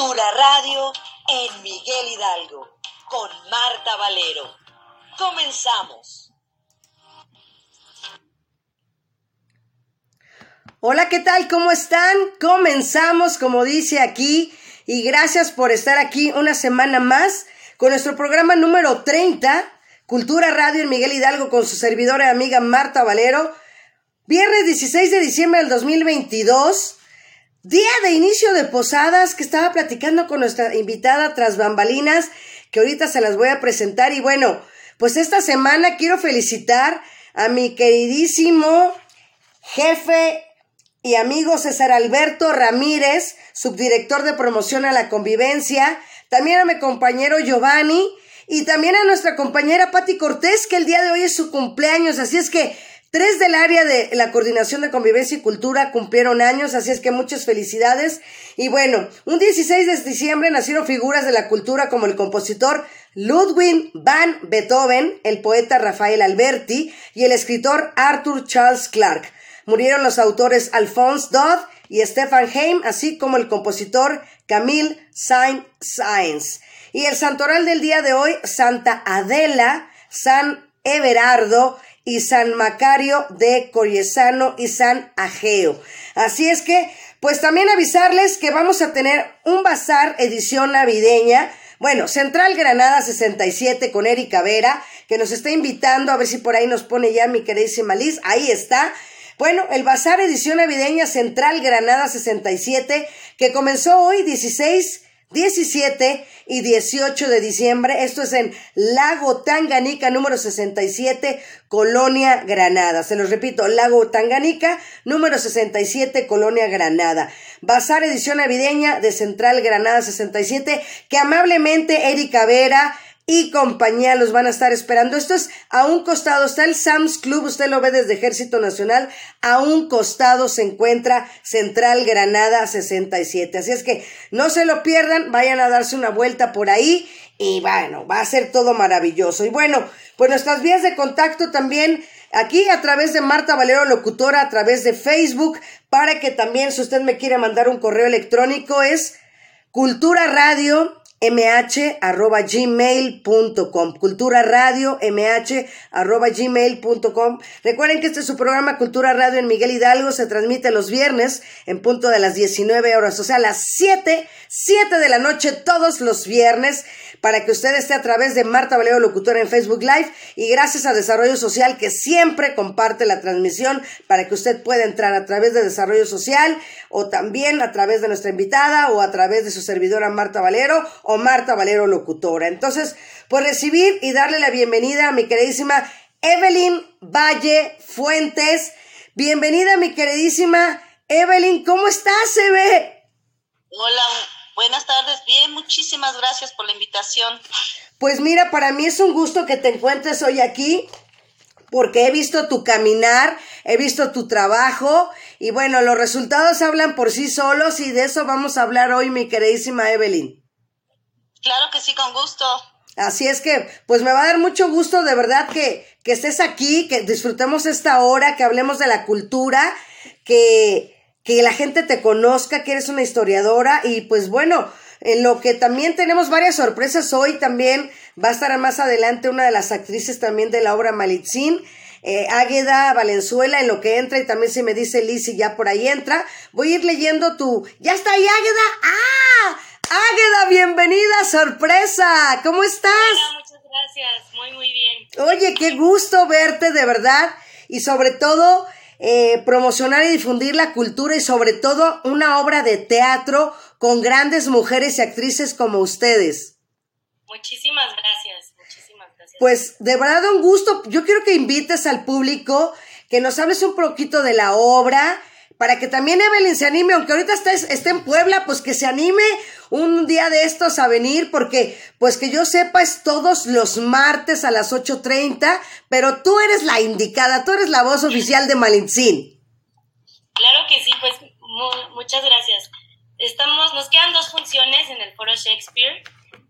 Cultura Radio en Miguel Hidalgo con Marta Valero. Comenzamos. Hola, ¿qué tal? ¿Cómo están? Comenzamos, como dice aquí, y gracias por estar aquí una semana más con nuestro programa número 30, Cultura Radio en Miguel Hidalgo, con su servidora y amiga Marta Valero. Viernes 16 de diciembre del 2022. Día de inicio de posadas que estaba platicando con nuestra invitada tras bambalinas, que ahorita se las voy a presentar. Y bueno, pues esta semana quiero felicitar a mi queridísimo jefe y amigo César Alberto Ramírez, subdirector de promoción a la convivencia, también a mi compañero Giovanni y también a nuestra compañera Patti Cortés, que el día de hoy es su cumpleaños, así es que Tres del área de la Coordinación de Convivencia y Cultura cumplieron años, así es que muchas felicidades. Y bueno, un 16 de diciembre nacieron figuras de la cultura como el compositor Ludwig van Beethoven, el poeta Rafael Alberti y el escritor Arthur Charles Clarke. Murieron los autores Alphonse Dodd y Stefan Heim, así como el compositor Camille Saint-Saëns. Y el santoral del día de hoy, Santa Adela, San Everardo, y San Macario de Coriesano y San Ageo. Así es que, pues también avisarles que vamos a tener un bazar edición navideña. Bueno, Central Granada 67 con Erika Vera, que nos está invitando a ver si por ahí nos pone ya mi queridísima Liz. Ahí está. Bueno, el Bazar Edición Navideña Central Granada 67, que comenzó hoy 16 17 y 18 de diciembre. Esto es en Lago Tanganica, número 67, Colonia Granada. Se los repito, Lago Tanganica, número 67, Colonia Granada. Bazar edición navideña de Central Granada 67, que amablemente Erika Vera y compañía los van a estar esperando. Esto es a un costado, está el Sam's Club, usted lo ve desde Ejército Nacional, a un costado se encuentra Central Granada 67. Así es que no se lo pierdan, vayan a darse una vuelta por ahí y bueno, va a ser todo maravilloso. Y bueno, pues nuestras vías de contacto también aquí a través de Marta Valero Locutora, a través de Facebook, para que también si usted me quiere mandar un correo electrónico es Cultura Radio mh.gmail.com Cultura Radio mh.gmail.com Recuerden que este es su programa Cultura Radio en Miguel Hidalgo. Se transmite los viernes en punto de las 19 horas, o sea, las 7, 7 de la noche todos los viernes para que usted esté a través de Marta Valero Locutora en Facebook Live y gracias a Desarrollo Social que siempre comparte la transmisión para que usted pueda entrar a través de Desarrollo Social o también a través de nuestra invitada o a través de su servidora Marta Valero o Marta Valero Locutora. Entonces, pues recibir y darle la bienvenida a mi queridísima Evelyn Valle Fuentes. Bienvenida, mi queridísima Evelyn. ¿Cómo estás, Eve? Hola, buenas tardes. Bien, muchísimas gracias por la invitación. Pues mira, para mí es un gusto que te encuentres hoy aquí porque he visto tu caminar, he visto tu trabajo y bueno, los resultados hablan por sí solos y de eso vamos a hablar hoy, mi queridísima Evelyn. Claro que sí, con gusto. Así es que, pues me va a dar mucho gusto de verdad que, que estés aquí, que disfrutemos esta hora, que hablemos de la cultura, que, que la gente te conozca, que eres una historiadora y pues bueno, en lo que también tenemos varias sorpresas hoy también va a estar más adelante una de las actrices también de la obra Malitzin. Eh, Águeda Valenzuela en lo que entra y también si me dice Lizzy ya por ahí entra. Voy a ir leyendo tu... ¿Ya está ahí Águeda? ¡Ah! Águeda, bienvenida, sorpresa. ¿Cómo estás? Hola, muchas gracias. Muy, muy bien. Oye, qué gusto verte, de verdad. Y sobre todo, eh, promocionar y difundir la cultura y sobre todo una obra de teatro con grandes mujeres y actrices como ustedes. Muchísimas gracias, muchísimas gracias. Pues de verdad un gusto. Yo quiero que invites al público, que nos hables un poquito de la obra, para que también Evelyn se anime, aunque ahorita esté, en Puebla, pues que se anime un día de estos a venir, porque pues que yo sepa es todos los martes a las 8.30, pero tú eres la indicada, tú eres la voz oficial de Malintzin. Claro que sí, pues muchas gracias. Estamos, nos quedan dos funciones en el Foro Shakespeare,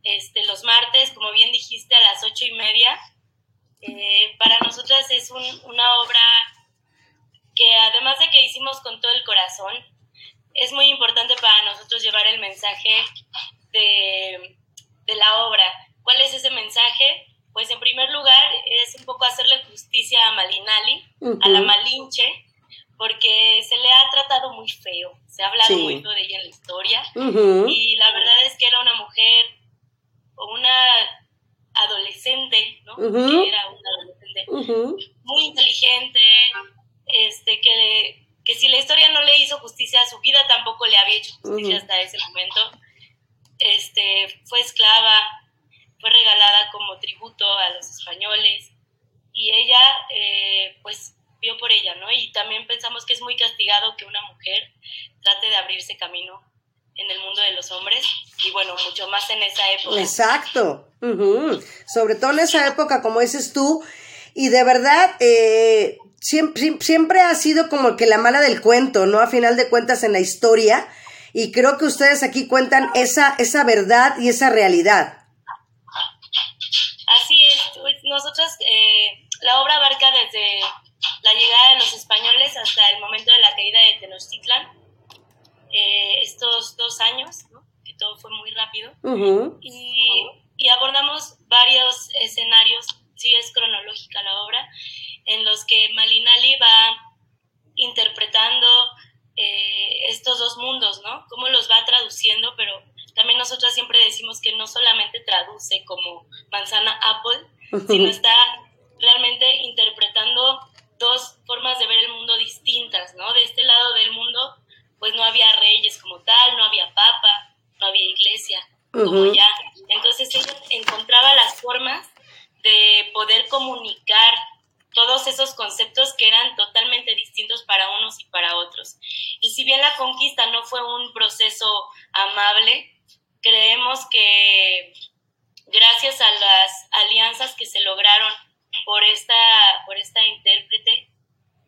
este, los martes, como bien dijiste, a las ocho y media. Eh, para nosotras es una obra que además de que hicimos con todo el corazón, es muy importante para nosotros llevar el mensaje de, de la obra. ¿Cuál es ese mensaje? Pues en primer lugar es un poco hacerle justicia a Malinali, a la Malinche, porque se le ha tratado muy feo, se ha hablado muy feo de ella en la historia, y la verdad es que era una mujer o una adolescente, ¿no? Que era una adolescente muy inteligente, este, que, que si la historia no le hizo justicia a su vida, tampoco le había hecho justicia hasta ese momento. Este, fue esclava, fue regalada como tributo a los españoles y ella, eh, pues, vio por ella, ¿no? Y también pensamos que es muy castigado que una mujer trate de abrirse camino en el mundo de los hombres y bueno, mucho más en esa época. Exacto, sobre todo en esa época, como dices tú, y de verdad, eh, siempre, siempre ha sido como que la mala del cuento, ¿no? A final de cuentas en la historia, y creo que ustedes aquí cuentan esa, esa verdad y esa realidad. Así es, pues nosotros, eh, la obra abarca desde la llegada de los españoles hasta el momento de la caída de Tenochtitlan, eh, estos dos años, ¿no? que todo fue muy rápido, y, y, abordamos varios escenarios, sí es cronológica la obra, en los que Malinali va interpretando eh, estos dos mundos, ¿no? Cómo los va traduciendo, pero también nosotras siempre decimos que no solamente traduce como manzana Apple, sino está realmente interpretando dos formas de ver el mundo distintas, ¿no? De este lado del mundo, pues no había reyes como tal, no había papa, no había iglesia, como ya. Entonces ella encontraba las formas de poder comunicar todos esos conceptos que eran totalmente distintos para unos y para otros. Y si bien la conquista no fue un proceso amable, creemos que gracias a las alianzas que se lograron por esta, por esta intérprete,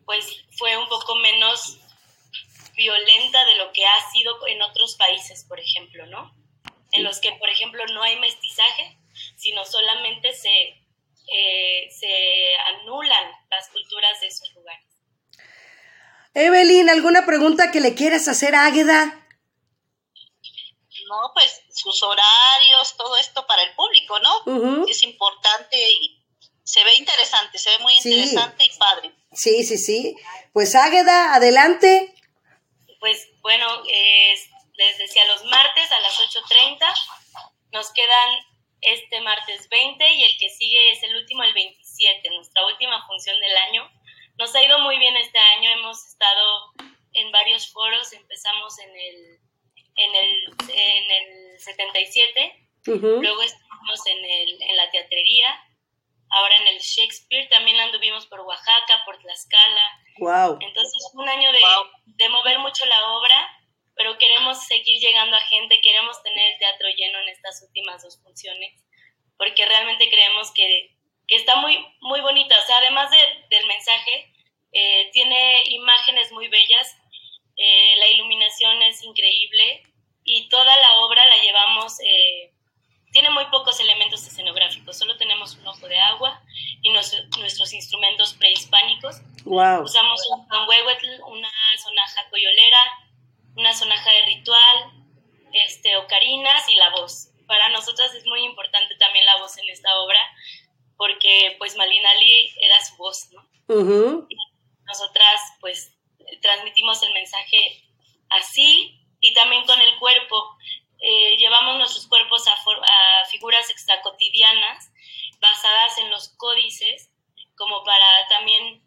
pues fue un poco menos violenta de lo que ha sido en otros países, por ejemplo, ¿no? En los que, por ejemplo, no hay mestizaje, sino solamente se, eh, se anulan las culturas de esos lugares. Evelyn, ¿alguna pregunta que le quieras hacer a Águeda? No, pues sus horarios, todo esto para el público, ¿no? Es importante y se ve interesante, se ve muy interesante y padre. Sí, sí, sí. Pues Águeda, adelante. Pues bueno, les decía los martes a las 8.30. Nos quedan este martes 20 y el que sigue es el último, el 27, nuestra última función del año. Nos ha ido muy bien este año, hemos estado en varios foros, empezamos en el, en el, en el 77, luego estuvimos en, el, en la teatrería, ahora en el Shakespeare, también anduvimos por Oaxaca, por Tlaxcala. Wow. Entonces, un año de, de mover mucho la obra, pero queremos seguir llegando a gente, queremos tener el teatro lleno en estas últimas dos funciones, porque realmente creemos que, que está muy, muy bonita. O sea, además de, del mensaje, eh, tiene imágenes muy bellas, eh, la iluminación es increíble y toda la obra la llevamos... Eh, tiene muy pocos elementos escenográficos, solo tenemos un ojo de agua y nuestros instrumentos prehispánicos. Wow. Usamos un panhuehuetl, una sonaja coyolera, una sonaja de ritual, este, ocarinas y la voz. Para nosotras es muy importante también la voz en esta obra, porque pues Malinali era su voz, ¿no? Nosotras pues transmitimos el mensaje así y también con el cuerpo. Eh, llevamos nuestros cuerpos a, a figuras extracotidianas basadas en los códices, como para también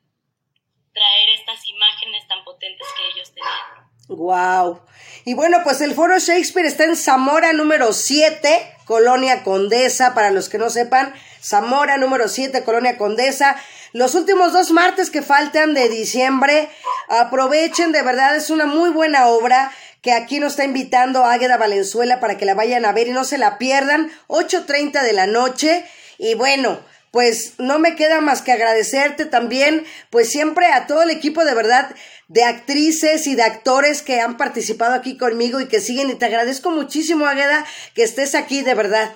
traer estas imágenes tan potentes que ellos tenían. Wow. Y bueno, pues el Foro Shakespeare está en Zamora número 7, Colonia Condesa, para los que no sepan, Zamora número 7, Colonia Condesa. Los últimos dos martes que faltan de diciembre, aprovechen, de verdad es una muy buena obra que aquí nos está invitando Águeda Valenzuela para que la vayan a ver y no se la pierdan, 8.30 de la noche. Y bueno, pues no me queda más que agradecerte también, pues siempre a todo el equipo de verdad de actrices y de actores que han participado aquí conmigo y que siguen. Y te agradezco muchísimo, Águeda, que estés aquí de verdad.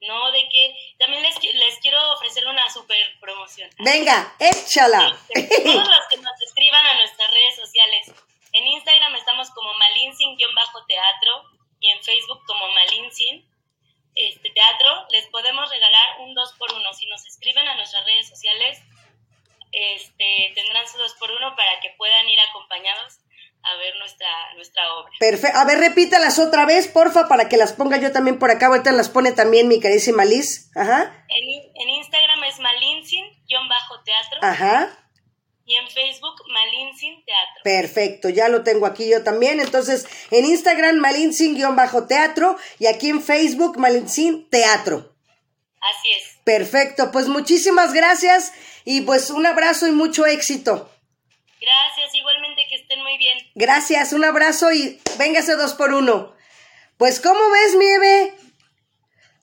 No, de que también les, les quiero ofrecer una super promoción. Venga, échala. Todos los que nos escriban a nuestras redes sociales En Instagram estamos como malinsin-teatro y en Facebook como malinsin este, teatro. Les podemos regalar un 2 por 1 Si nos escriben a nuestras redes sociales, este, tendrán su 2 por 1 para que puedan ir acompañados a ver nuestra, nuestra obra. Perfecto. A ver, repítalas otra vez, porfa, para que las ponga yo también por acá. Ahorita las pone también mi carísima Liz. Ajá. En, en Instagram es malinsin-teatro. Ajá. Y en Facebook, Malinsin Teatro. Perfecto, ya lo tengo aquí yo también. Entonces, en Instagram, Malinsin-teatro y aquí en Facebook, Malinsin Teatro. Así es. Perfecto, pues muchísimas gracias y pues un abrazo y mucho éxito. Gracias, igualmente que estén muy bien. Gracias, un abrazo y véngase dos por uno. Pues, ¿cómo ves, Mieve?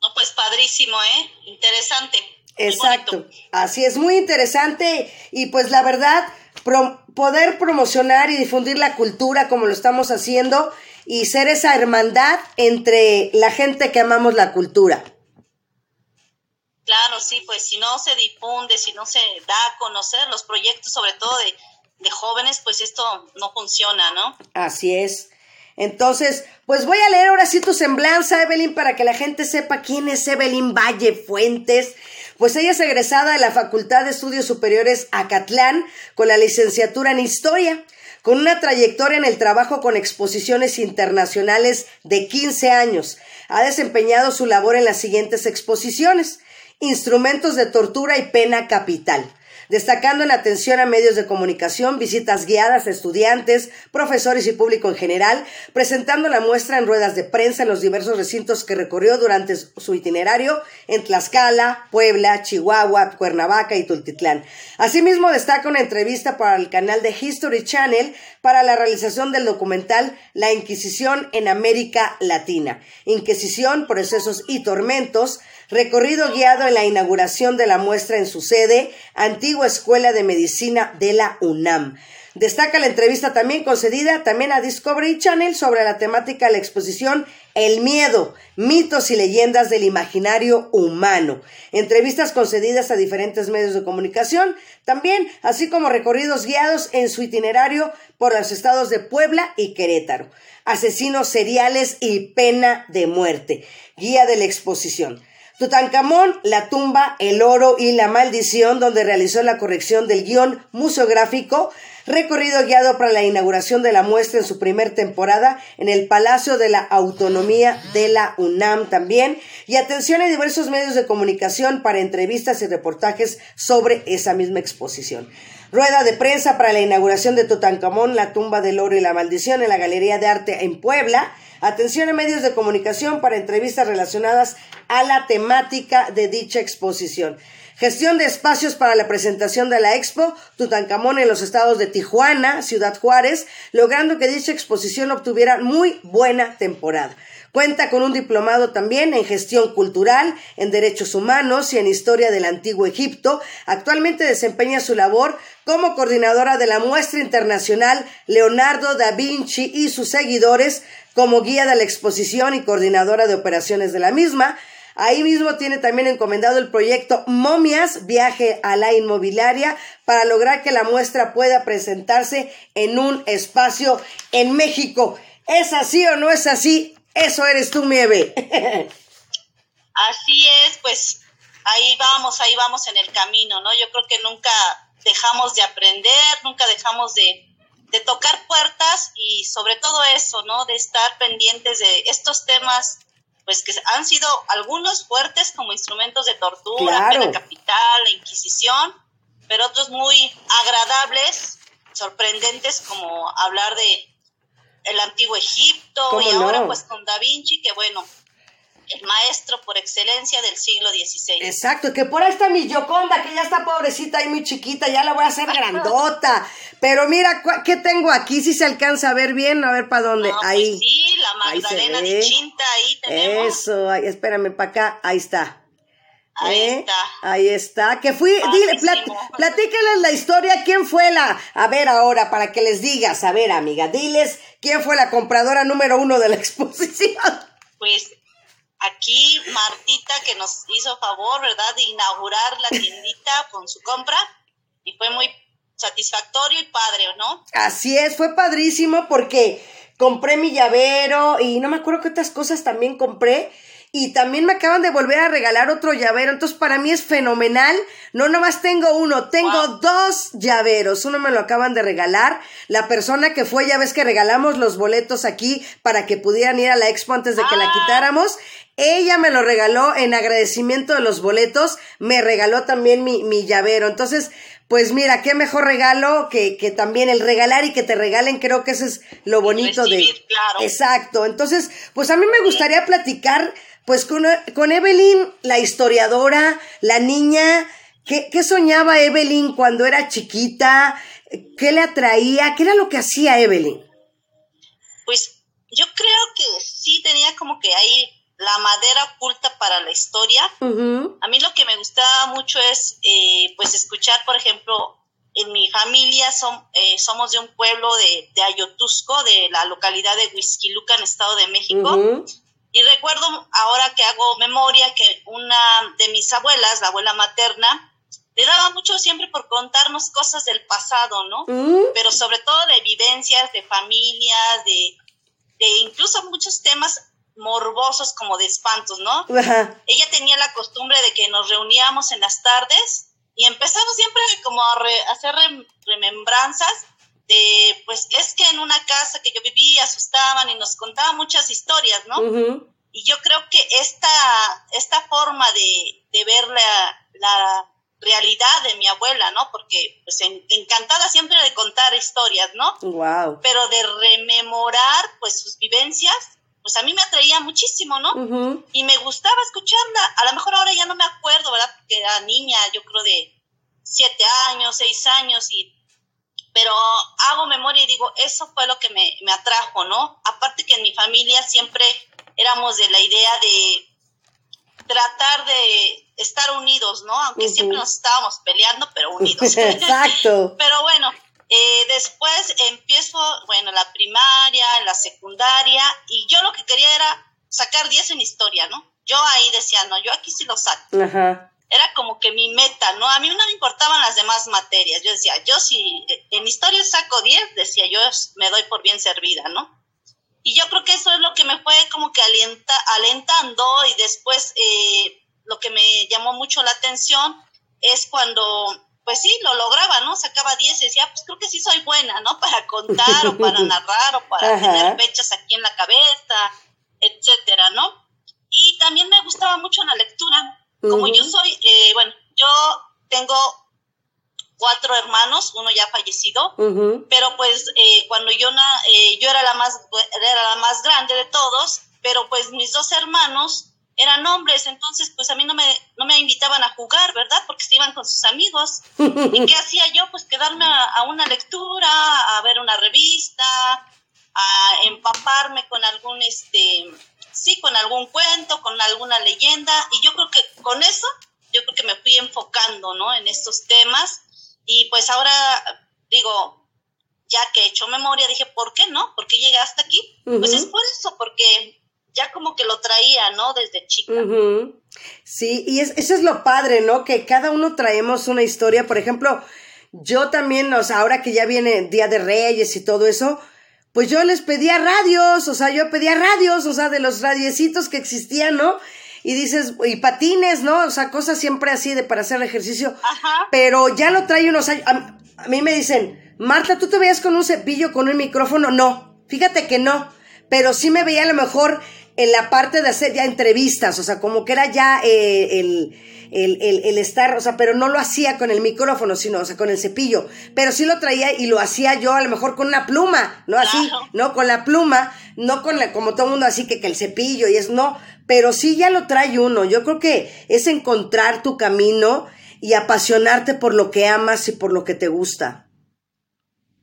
No, pues padrísimo, ¿eh? Interesante. Exacto, así es, muy interesante y pues la verdad, poder promocionar y difundir la cultura como lo estamos haciendo y ser esa hermandad entre la gente que amamos la cultura. Claro, sí, pues si no se difunde, si no se da a conocer los proyectos, sobre todo de, de jóvenes, pues esto no funciona, ¿no? Así es. Entonces, pues voy a leer ahora sí tu semblanza, Evelyn, para que la gente sepa quién es Evelyn Valle Fuentes. Pues ella es egresada de la Facultad de Estudios Superiores Acatlán con la licenciatura en Historia, con una trayectoria en el trabajo con exposiciones internacionales de 15 años. Ha desempeñado su labor en las siguientes exposiciones. Instrumentos de tortura y pena capital destacando en atención a medios de comunicación, visitas guiadas a estudiantes, profesores y público en general, presentando la muestra en ruedas de prensa en los diversos recintos que recorrió durante su itinerario en Tlaxcala, Puebla, Chihuahua, Cuernavaca y Tultitlán. Asimismo, destaca una entrevista para el canal de History Channel para la realización del documental La Inquisición en América Latina. Inquisición, procesos y tormentos, recorrido guiado en la inauguración de la muestra en su sede, antigua Escuela de Medicina de la UNAM. Destaca la entrevista también concedida también a Discovery Channel sobre la temática de la exposición El miedo, mitos y leyendas del imaginario humano. Entrevistas concedidas a diferentes medios de comunicación, también así como recorridos guiados en su itinerario por los estados de Puebla y Querétaro. Asesinos seriales y pena de muerte. Guía de la exposición. Tutankamón, la tumba, el oro y la maldición, donde realizó la corrección del guion museográfico, recorrido guiado para la inauguración de la muestra en su primer temporada en el Palacio de la Autonomía de la UNAM también, y atención a diversos medios de comunicación para entrevistas y reportajes sobre esa misma exposición. Rueda de prensa para la inauguración de Tutankamón, la tumba del oro y la maldición en la Galería de Arte en Puebla, Atención a medios de comunicación para entrevistas relacionadas a la temática de dicha exposición. Gestión de espacios para la presentación de la expo Tutankamón en los estados de Tijuana, Ciudad Juárez, logrando que dicha exposición obtuviera muy buena temporada. Cuenta con un diplomado también en gestión cultural, en derechos humanos y en historia del antiguo Egipto. Actualmente desempeña su labor como coordinadora de la muestra internacional Leonardo da Vinci y sus seguidores, como guía de la exposición y coordinadora de operaciones de la misma. Ahí mismo tiene también encomendado el proyecto Momias, viaje a la inmobiliaria, para lograr que la muestra pueda presentarse en un espacio en México. ¿Es así o no es así? Eso eres tú, Mieve. Así es, pues ahí vamos, ahí vamos en el camino, ¿no? Yo creo que nunca dejamos de aprender, nunca dejamos de, de tocar puertas y sobre todo eso, ¿no? De estar pendientes de estos temas, pues que han sido algunos fuertes como instrumentos de tortura, la capital, la Inquisición, pero otros muy agradables, sorprendentes, como hablar de el antiguo Egipto y ahora pues con Da Vinci, que bueno, el maestro por excelencia del siglo XVI. Exacto, que por ahí está mi Yoconda, que ya está pobrecita y muy chiquita, ya la voy a hacer grandota. Pero mira, ¿qué tengo aquí? Si se alcanza a ver bien, a ver para dónde. Pues ahí. sí, la Magdalena de Chinta, ahí tenemos. Eso, espérame para acá, ahí está. Ahí ¿Eh? está. Ahí está. Que fui, dile, platícales la historia, quién fue la, a ver ahora, para que les digas, a ver amiga, diles quién fue la compradora número uno de la exposición. Pues aquí Martita que nos hizo favor, ¿verdad?, de inaugurar la tiendita con su compra y fue muy satisfactorio y padre, ¿no? Así es, fue padrísimo porque compré mi llavero y no me acuerdo qué otras cosas también compré. Y también me acaban de volver a regalar otro llavero. Entonces, para mí es fenomenal. No nomás tengo uno, tengo dos llaveros. Uno me lo acaban de regalar. La persona que fue, ya ves que regalamos los boletos aquí para que pudieran ir a la expo antes de que la Ah. quitáramos. Ella me lo regaló en agradecimiento de los boletos. Me regaló también mi, mi llavero. Entonces, pues mira, qué mejor regalo que, que también el regalar y que te regalen. Creo que eso es lo bonito de. claro. Exacto. Entonces, pues a mí me gustaría platicar, pues con, con Evelyn, la historiadora, la niña. ¿Qué, ¿Qué soñaba Evelyn cuando era chiquita? ¿Qué le atraía? ¿Qué era lo que hacía Evelyn? Pues yo creo que sí tenía como que ahí la madera oculta para la historia. A mí lo que me gustaba mucho es, eh, pues, escuchar, por ejemplo, en mi familia eh, somos de un pueblo de, de Ayotusco, de la localidad de Huizquiluca, en Estado de México. Y recuerdo ahora que hago memoria que una de mis abuelas, la abuela materna, le daba mucho siempre por contarnos cosas del pasado, ¿no? Pero sobre todo de vivencias, de familias, de, de incluso muchos temas morbosos como de espantos, ¿no? Ajá. ella tenía la costumbre de que nos reuníamos en las tardes y empezamos siempre como a re- hacer rem- remembranzas de, pues es que en una casa que yo vivía asustaban y nos contaban muchas historias, ¿no? Y yo creo que esta, esta forma de, de ver la, la realidad de mi abuela, ¿no? Porque pues en- encantada siempre de contar historias, ¿no? Wow. Pero de rememorar pues sus vivencias, pues a mí me atraía muchísimo, ¿no? Y me gustaba escucharla. A lo mejor ahora ya no me acuerdo, ¿verdad? Porque era niña, yo creo de siete años, seis años, y pero hago memoria y digo, eso fue lo que me, me atrajo, ¿no? Aparte que en mi familia siempre éramos de la idea de tratar de estar unidos, ¿no? Aunque siempre nos estábamos peleando, pero unidos. Exacto. Pero bueno, eh, después empiezo, bueno, la primaria, la secundaria, y yo lo que quería era sacar 10 en historia, ¿no? Yo ahí decía, no, yo aquí sí lo saco. Ajá. Era como que mi meta, ¿no? A mí no me importaban las demás materias. Yo decía, yo si en historia saco 10, decía, yo me doy por bien servida, ¿no? Y yo creo que eso es lo que me fue como que alienta, alentando y después eh, lo que me llamó mucho la atención es cuando, pues sí, lo lograba, ¿no? Sacaba 10 y decía, pues creo que sí soy buena, ¿no? Para contar o para narrar o para Ajá. tener fechas aquí en la cabeza, etcétera, ¿no? Y también me gustaba mucho la lectura. Como yo soy, eh, bueno, yo tengo cuatro hermanos, uno ya fallecido, pero pues eh, cuando yo na- eh, yo era la más era la más grande de todos pero pues mis dos hermanos eran hombres entonces pues a mí no me no me invitaban a jugar verdad porque se iban con sus amigos. Y qué hacía yo pues quedarme a, a una lectura a ver una revista a empaparme con algún este sí con algún cuento con alguna leyenda. Y yo creo que con eso yo creo que me fui enfocando no en estos temas. Y pues ahora digo, ya que he hecho memoria, dije, ¿por qué no? ¿Por qué llegué hasta aquí? Pues es por eso, porque ya como que lo traía, ¿no? Desde chica. Sí, y es, eso es lo padre, ¿no? Que cada uno traemos una historia. Por ejemplo, yo también, o sea, ahora que ya viene Día de Reyes y todo eso, pues yo les pedía radios, o sea, yo pedía radios, o sea, de los radiecitos que existían, ¿no? Y dices, y patines, ¿no? O sea, cosas siempre así de para hacer ejercicio. Ajá. Pero ya lo trae unos años. A, a mí me dicen, Marta, ¿tú te veías con un cepillo, con un micrófono? No, fíjate que no. Pero sí me veía a lo mejor en la parte de hacer ya entrevistas, o sea, como que era ya eh, el, el, el, el estar, o sea, pero no lo hacía con el micrófono, sino, o sea, con el cepillo. Pero sí lo traía y lo hacía yo a lo mejor con una pluma, ¿no? Así, Claro. ¿no? Con la pluma, no con la, como todo el mundo así que, que el cepillo y es, no. Pero sí ya lo trae uno. Yo creo que es encontrar tu camino y apasionarte por lo que amas y por lo que te gusta.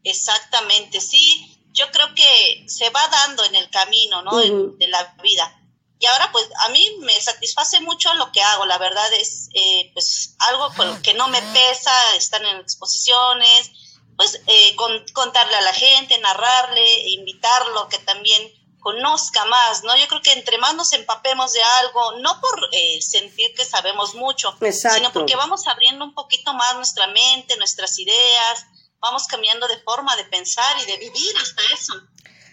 Exactamente, sí. Yo creo que se va dando en el camino, ¿no? En- Ujú. de la vida. Y ahora, pues, a mí me satisface mucho lo que hago. La verdad es, eh, pues, algo con lo que no me pesa, estar en exposiciones, pues, eh, con- contarle a la gente, narrarle, invitarlo, que también conozca más, ¿no? Yo creo que entre más nos empapemos de algo, no por eh, sentir que sabemos mucho, Exacto. sino porque vamos abriendo un poquito más nuestra mente, nuestras ideas, vamos cambiando de forma de pensar y de vivir hasta eso.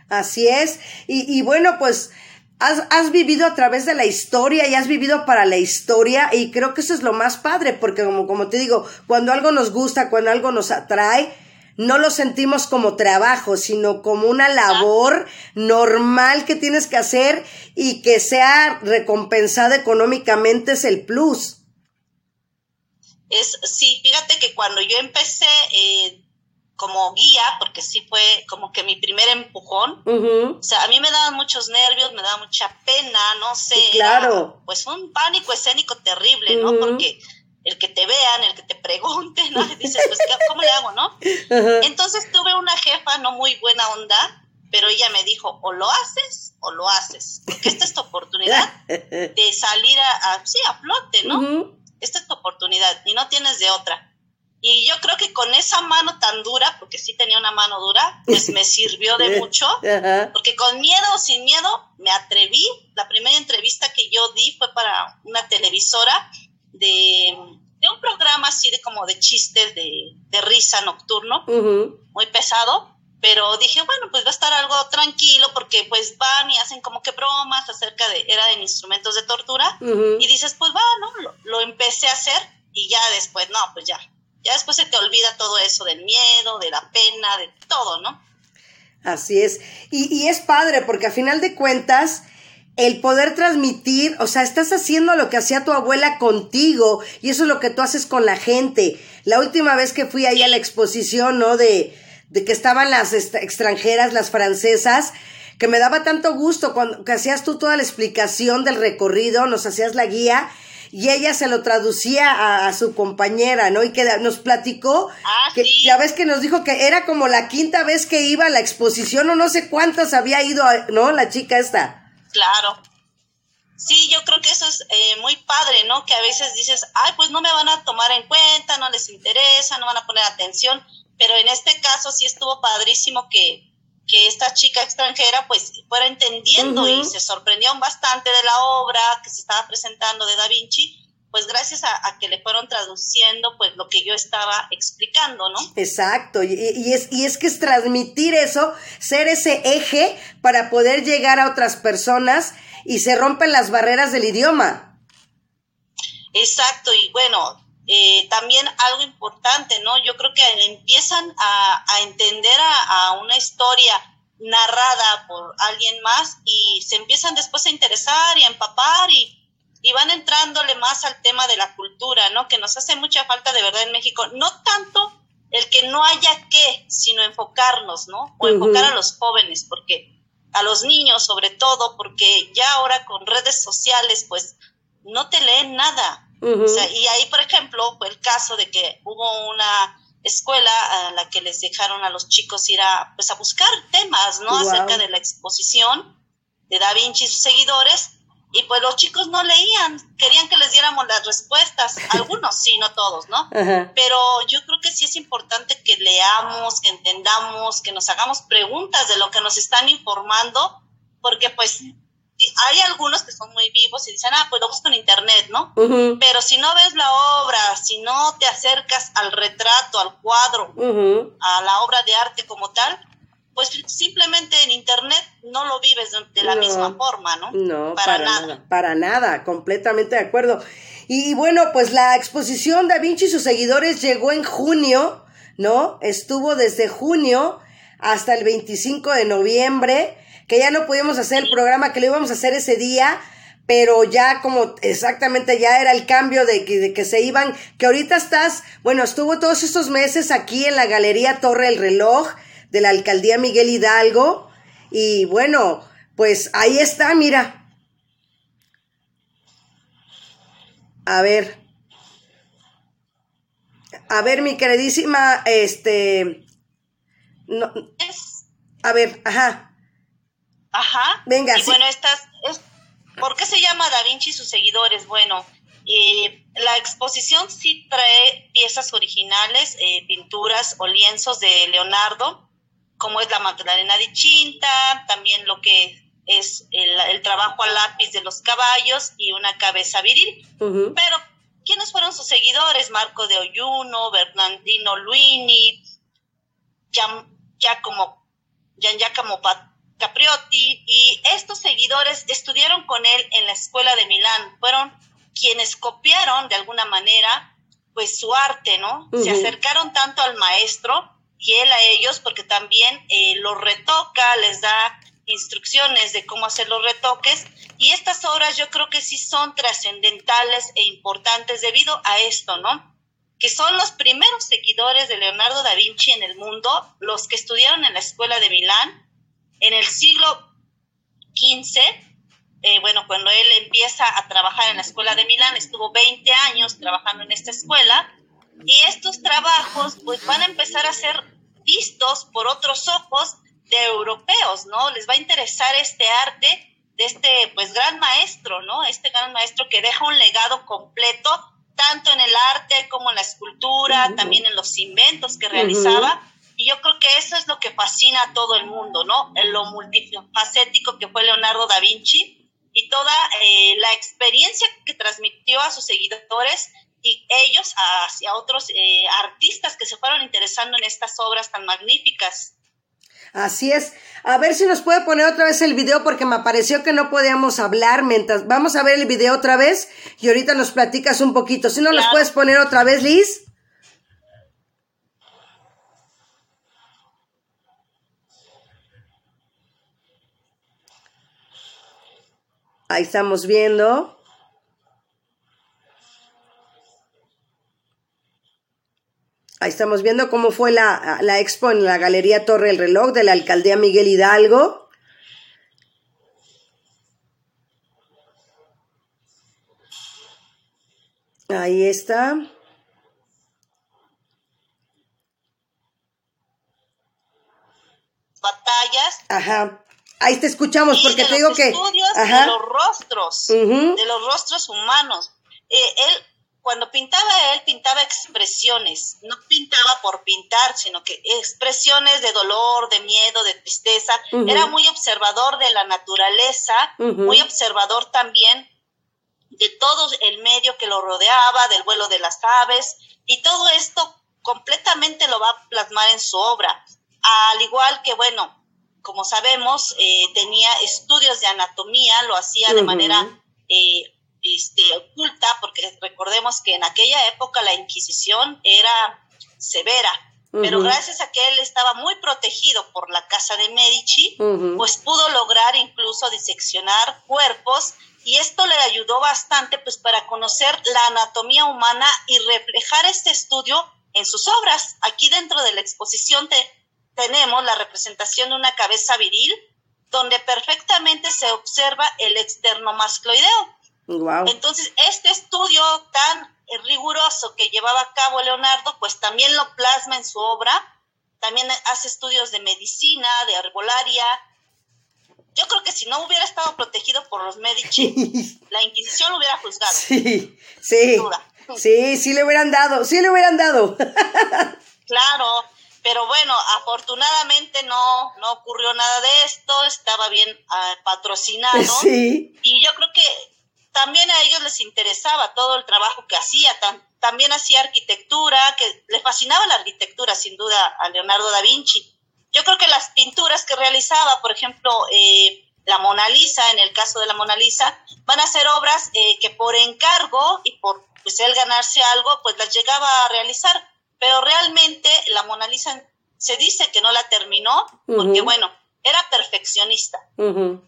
Así es. Y, y bueno, pues has, has, vivido a través de la historia y has vivido para la historia y creo que eso es lo más padre, porque como, como te digo, cuando algo nos gusta, cuando algo nos atrae, no lo sentimos como trabajo, sino como una labor normal que tienes que hacer y que sea recompensada económicamente es el plus. Es, sí, fíjate que cuando yo empecé eh, como guía, porque sí fue como que mi primer empujón, o sea, a mí me daban muchos nervios, me daba mucha pena, no sé, claro. pues un pánico escénico terrible, ¿no? Porque el que te vean, el que te pregunten, ¿no? Y dices, pues, ¿cómo le hago, no? Entonces tuve una jefa no muy buena onda, pero ella me dijo, o lo haces o lo haces, porque esta es tu oportunidad de salir a, sí, a flote, ¿no? Esta es tu oportunidad y no tienes de otra. Y yo creo que con esa mano tan dura, porque sí tenía una mano dura, pues me sirvió de mucho, porque con miedo o sin miedo me atreví. La primera entrevista que yo di fue para una televisora de, un programa así de como de chistes de, risa nocturno, muy pesado, pero dije, bueno, pues va a estar algo tranquilo porque pues van y hacen como que bromas acerca de, era de instrumentos de tortura, y dices, pues va, ¿no? Lo, lo, empecé a hacer y ya después, no, pues ya, ya después se te olvida todo eso del miedo, de la pena, de todo, ¿no? Así es, y, y es padre porque a final de cuentas, el poder transmitir, o sea, estás haciendo lo que hacía tu abuela contigo y eso es lo que tú haces con la gente. La última vez que fui ahí a la exposición, ¿no? De, de que estaban las extranjeras, las francesas, que me daba tanto gusto cuando que hacías tú toda la explicación del recorrido, nos hacías la guía y ella se lo traducía a, su compañera, ¿no? Y que nos platicó, ah, que ya ves que nos dijo que era como la quinta vez que iba a la exposición o no sé cuántas había ido, ¿no? La chica esta. Claro. Sí, yo creo que eso es eh, muy padre, ¿no? Que a veces dices, ay, pues no me van a tomar en cuenta, no les interesa, no van a poner atención, pero en este caso sí estuvo padrísimo que, que esta chica extranjera pues fuera entendiendo y se sorprendieron bastante de la obra que se estaba presentando de Da Vinci pues gracias a, que le fueron traduciendo pues lo que yo estaba explicando, ¿no? Exacto, y, es, y es que es transmitir eso, ser ese eje para poder llegar a otras personas y se rompen las barreras del idioma. Exacto, y bueno, eh, también algo importante, ¿no? Yo creo que empiezan a, a entender a, a una historia narrada por alguien más y se empiezan después a interesar y a empapar y y van entrándole más al tema de la cultura, ¿no? Que nos hace mucha falta de verdad en México. No tanto el que no haya que, sino enfocarnos, ¿no? O enfocar a los jóvenes, porque a los niños sobre todo, porque ya ahora con redes sociales, pues no te leen nada. O sea, y ahí, por ejemplo, fue el caso de que hubo una escuela a la que les dejaron a los chicos ir a, pues, a buscar temas, ¿no? Acerca de la exposición de Da Vinci y sus seguidores y pues los chicos no leían, querían que les diéramos las respuestas, algunos sí, no todos, ¿no? Pero yo creo que sí es importante que leamos, que entendamos, que nos hagamos preguntas de lo que nos están informando, porque pues hay algunos que son muy vivos y dicen, ah, pues lo busco en internet, ¿no? Pero si no ves la obra, si no te acercas al retrato, al cuadro, a la obra de arte como tal, pues simplemente en internet no lo vives de, la misma forma, ¿no? No, para, nada. Para nada, completamente de acuerdo. Y, bueno, pues la exposición Da Vinci y sus seguidores llegó en junio, ¿no? Estuvo desde junio hasta el 25 de noviembre, que ya no pudimos hacer el programa, que lo íbamos a hacer ese día, pero ya como exactamente ya era el cambio de que, de que se iban, que ahorita estás, bueno, estuvo todos estos meses aquí en la Galería Torre el Reloj, de la alcaldía Miguel Hidalgo. Y bueno, pues ahí está, mira. A ver. A ver, mi queridísima, este. No, a ver, ajá. Ajá. Venga, y bueno, estas. Es, ¿Por qué se llama Da Vinci y sus seguidores? Bueno, eh, la exposición sí trae piezas originales, eh, pinturas o lienzos de Leonardo, como es la Magdalena de Chinta, también lo que es el, trabajo al lápiz de los caballos y una cabeza viril. Pero, ¿quiénes fueron sus seguidores? Marco de Oyuno, Bernardino Luini, Gian Giacomo, Gian Giacomo Capriotti, y estos seguidores estudiaron con él en la escuela de Milán, fueron quienes copiaron de alguna manera pues su arte, ¿no? Se acercaron tanto al maestro y él a ellos porque también eh, los retoca, les da instrucciones de cómo hacer los retoques y estas obras yo creo que sí son trascendentales e importantes debido a esto, ¿no? Que son los primeros seguidores de Leonardo da Vinci en el mundo, los que estudiaron en la escuela de Milán en el siglo XV. Eh, bueno, cuando él empieza a trabajar en la escuela de Milán, estuvo 20 años trabajando en esta escuela y estos trabajos pues van a empezar a ser vistos por otros ojos de europeos, ¿no? Les va a interesar este arte de este pues gran maestro, ¿no? Este gran maestro que deja un legado completo tanto en el arte como en la escultura, también en los inventos que realizaba. Y yo creo que eso es lo que fascina a todo el mundo, ¿no? En lo multifacético que fue Leonardo da Vinci y toda eh, la experiencia que transmitió a sus seguidores y ellos hacia otros eh, artistas que se fueron interesando en estas obras tan magníficas. Así es. A ver si nos puede poner otra vez el video porque me pareció que no podíamos hablar mientras vamos a ver el video otra vez y ahorita nos platicas un poquito. Si no los puedes poner otra vez, Liz. Ahí estamos viendo. Ahí estamos viendo cómo fue la, la expo en la Galería Torre el Reloj de la Alcaldía Miguel Hidalgo. Ahí está. Batallas. Ajá. Ahí te escuchamos porque te digo que. Estudios de los rostros, de los rostros humanos. Eh, él cuando pintaba él, pintaba expresiones, no pintaba por pintar, sino que expresiones de dolor, de miedo, de tristeza. Era muy observador de la naturaleza, muy observador también de todo el medio que lo rodeaba, del vuelo de las aves, y todo esto completamente lo va a plasmar en su obra. Al igual que, bueno, como sabemos, eh, tenía estudios de anatomía, lo hacía de manera eh, este, oculta, porque recordemos que en aquella época la Inquisición era severa, pero gracias a que él estaba muy protegido por la casa de Medici, pues pudo lograr incluso diseccionar cuerpos y esto le ayudó bastante pues para conocer la anatomía humana y reflejar este estudio en sus obras. Aquí dentro de la exposición tenemos la representación de una cabeza viril donde perfectamente se observa el externo mascloideo. Entonces, este estudio tan riguroso que llevaba a cabo Leonardo, pues también lo plasma en su obra. También hace estudios de medicina, de herbolaria. Yo creo que si no hubiera estado protegido por los Medici, la Inquisición lo hubiera juzgado. Sí, sí. Sí, sí le hubieran dado, sí le hubieran dado. claro, pero bueno, afortunadamente no, no ocurrió nada de esto, estaba bien uh, patrocinado. Sí. Y yo creo que también a ellos les interesaba todo el trabajo que hacía, también hacía arquitectura, que le fascinaba la arquitectura sin duda a Leonardo da Vinci. Yo creo que las pinturas que realizaba, por ejemplo, eh, la Mona Lisa, en el caso de la Mona Lisa, van a ser obras eh, que por encargo y por pues, él ganarse algo, pues las llegaba a realizar, pero realmente la Mona Lisa se dice que no la terminó, porque bueno, era perfeccionista.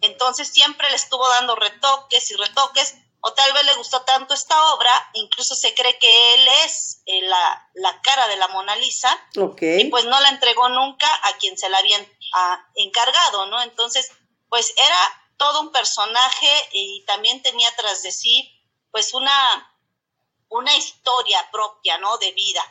Entonces siempre le estuvo dando retoques y retoques, o tal vez le gustó tanto esta obra, incluso se cree que él es eh, la, la, cara de la Mona Lisa, y pues no la entregó nunca a quien se la habían encargado, ¿no? Entonces, pues era todo un personaje y también tenía tras de sí, pues una, una historia propia, ¿no? De vida.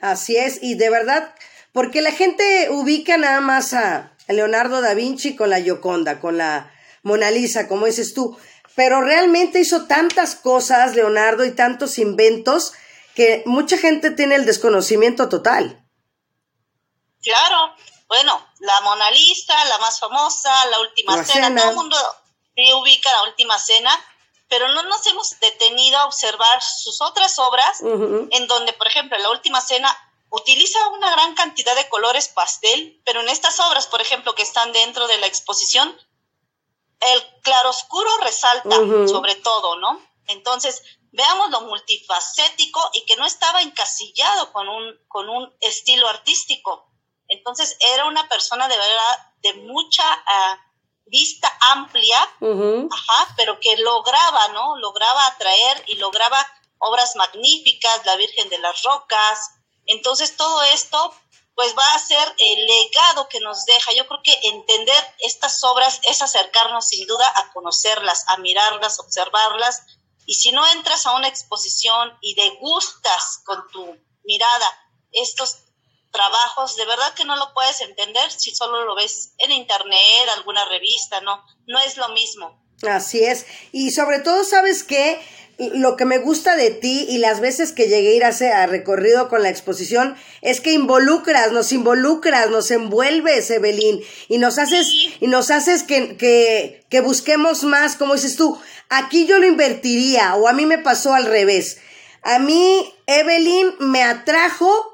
Así es, y de verdad porque la gente ubica nada más a Leonardo da Vinci con la Gioconda, con la Mona Lisa, como dices tú. Pero realmente hizo tantas cosas, Leonardo, y tantos inventos, que mucha gente tiene el desconocimiento total. Claro, bueno, la Mona Lisa, la más famosa, la última cena, todo el mundo ubica la última cena, pero no nos hemos detenido a observar sus otras obras, en donde, por ejemplo, la última cena utiliza una gran cantidad de colores pastel, pero en estas obras, por ejemplo, que están dentro de la exposición, el claroscuro resalta sobre todo, ¿no? Entonces, veamos lo multifacético y que no estaba encasillado con un, con un estilo artístico. Entonces, era una persona de verdad de mucha ah, vista amplia, ajá, pero que lograba, ¿no? Lograba atraer y lograba obras magníficas, la Virgen de las Rocas. Entonces, todo esto pues va a ser el legado que nos deja. Yo creo que entender estas obras es acercarnos sin duda a conocerlas, a mirarlas, observarlas. Y si no entras a una exposición y degustas con tu mirada estos trabajos, de verdad que no lo puedes entender si solo lo ves en internet, alguna revista, no, no es lo mismo. Así es. Y sobre todo, ¿sabes qué? lo que me gusta de ti y las veces que llegué a ir a, a recorrido con la exposición es que involucras, nos involucras, nos envuelves, Evelyn, y nos haces, y nos haces que, que, que busquemos más, como dices tú, aquí yo lo invertiría, o a mí me pasó al revés. A mí, Evelyn me atrajo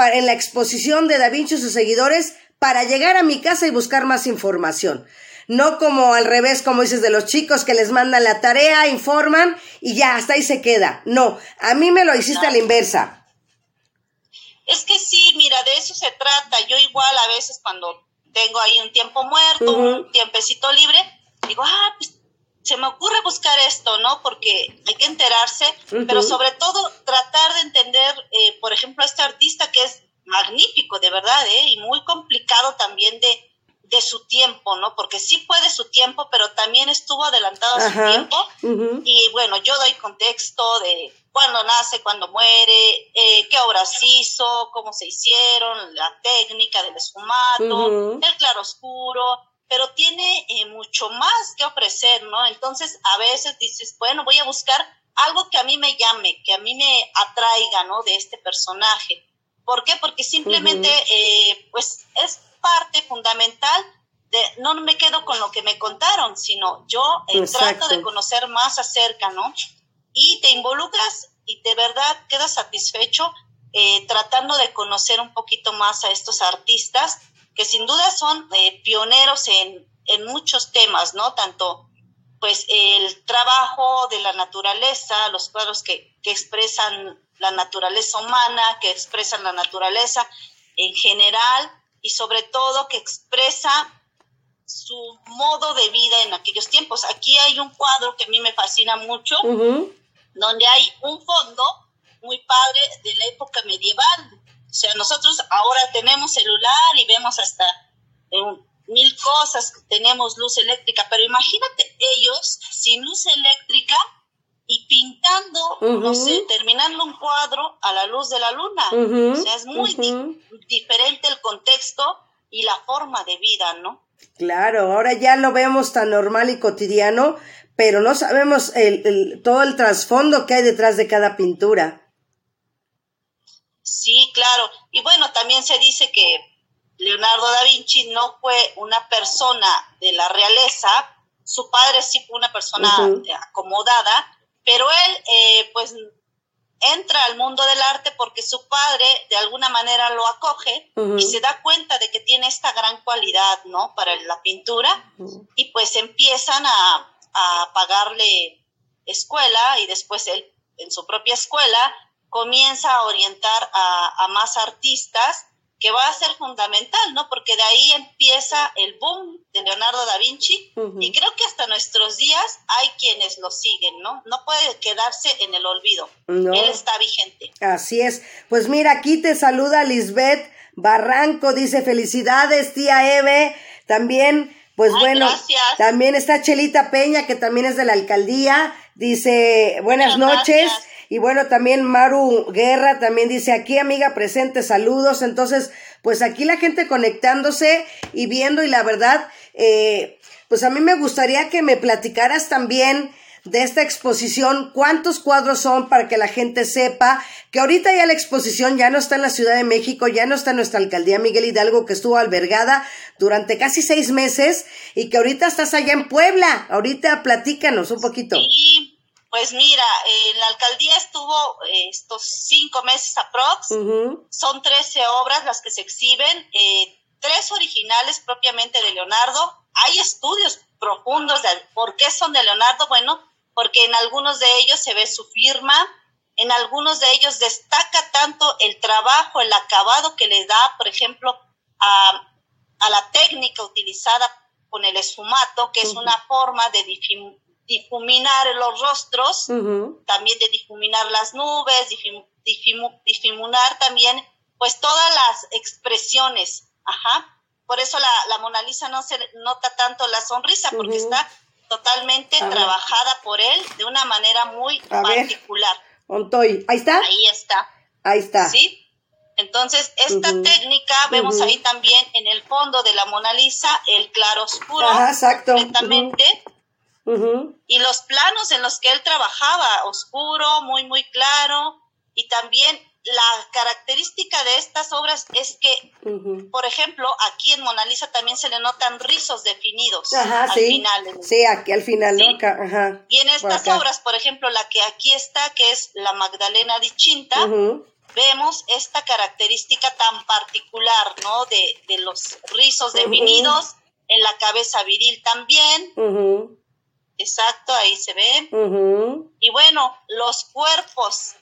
para, en la exposición de Da Vinci y sus seguidores para llegar a mi casa y buscar más información. No como al revés, como dices, de los chicos que les mandan la tarea, informan y ya, hasta ahí se queda. No, a mí me lo hiciste a la inversa. Es que sí, mira, de eso se trata. Yo igual a veces cuando tengo ahí un tiempo muerto, un tiempecito libre, digo, ah, pues se me ocurre buscar esto, ¿no? Porque hay que enterarse, pero sobre todo tratar de entender, eh, por ejemplo, a este artista que es magnífico, de verdad, ¿eh? Y muy complicado también de, de su tiempo, ¿no? Porque sí puede su tiempo, pero también estuvo adelantado a su tiempo. Y bueno, yo doy contexto de cuándo nace, cuándo muere, eh, qué obras hizo, cómo se hicieron, la técnica del esfumato, el claroscuro, pero tiene eh, mucho más que ofrecer, ¿no? Entonces, a veces dices, bueno, voy a buscar algo que a mí me llame, que a mí me atraiga, ¿no? De este personaje. ¿Por qué? Porque simplemente, eh, pues, es parte fundamental de, no me quedo con lo que me contaron, sino yo eh, trato de conocer más acerca, ¿no? Y te involucras y de verdad quedas satisfecho eh, tratando de conocer un poquito más a estos artistas que sin duda son eh, pioneros en, en muchos temas, ¿no? Tanto pues el trabajo de la naturaleza, los cuadros que, que expresan la naturaleza humana, que expresan la naturaleza en general, y sobre todo que expresa su modo de vida en aquellos tiempos. Aquí hay un cuadro que a mí me fascina mucho, donde hay un fondo muy padre de la época medieval. O sea, nosotros ahora tenemos celular y vemos hasta mil cosas, tenemos luz eléctrica, pero imagínate ellos sin luz eléctrica y pintando, no sé, terminando un cuadro a la luz de la luna. o sea, es muy diferente el contexto y la forma de vida, ¿no? Claro, ahora ya lo vemos tan normal y cotidiano, pero no sabemos el, todo el trasfondo que hay detrás de cada pintura. Sí, claro. Y bueno, también se dice que Leonardo da Vinci no fue una persona de la realeza, su padre sí fue una persona acomodada, pero él eh, pues entra al mundo del arte porque su padre de alguna manera lo acoge y se da cuenta de que tiene esta gran cualidad, ¿no? Para la pintura. Y pues empiezan a, a, pagarle escuela y después él en su propia escuela comienza a orientar a, a más artistas que va a ser fundamental, ¿no? Porque de ahí empieza el boom de Leonardo da Vinci y creo que hasta nuestros días hay quienes lo siguen, ¿no? No puede quedarse en el olvido. Él está vigente. Así es. Pues mira, aquí te saluda Lisbeth Barranco, dice felicidades, tía Eve. También, pues bueno, también está Chelita Peña, que también es de la alcaldía. Dice, buenas noches. Y bueno, también Maru Guerra también dice aquí, amiga presente, saludos. Entonces, pues aquí la gente conectándose y viendo y la verdad, eh, pues a mí me gustaría que me platicaras también de esta exposición, cuántos cuadros son para que la gente sepa que ahorita ya la exposición ya no está en la Ciudad de México, ya no está en nuestra alcaldía Miguel Hidalgo que estuvo albergada durante casi seis meses y que ahorita estás allá en Puebla. Ahorita platícanos un poquito. Sí, Pues mira, en la alcaldía estuvo eh, estos cinco meses aprox. Son 13 obras las que se exhiben, eh, tres originales propiamente de Leonardo. Hay estudios profundos de por qué son de Leonardo. Bueno, porque en algunos de ellos se ve su firma, en algunos de ellos destaca tanto el trabajo, el acabado que le da, por ejemplo, a, la técnica utilizada con el esfumato, que es una forma de difuminar los rostros, también de difuminar las nubes, difuminar también pues todas las expresiones. Ajá. Por eso la, Mona Lisa no se nota tanto la sonrisa, porque está totalmente trabajada por él de una manera muy particular. Ontoy, ahí está. Ahí está. Ahí está. Sí. Entonces, esta técnica, vemos ahí también en el fondo de la Mona Lisa el claro oscuro. Ajá, exacto. Completamente. Y los planos en los que él trabajaba, oscuro, muy, muy claro, y también la característica de estas obras es que, por ejemplo, aquí en Mona Lisa también se le notan rizos definidos al final. Sí, aquí al final, ¿no? Ajá, y en estas obras, por ejemplo, la que aquí está, que es la Magdalena di Cinta, vemos esta característica tan particular, ¿no? De, de los rizos definidos, en la cabeza viril también. Exacto, ahí se ve. Y bueno, los cuerpos,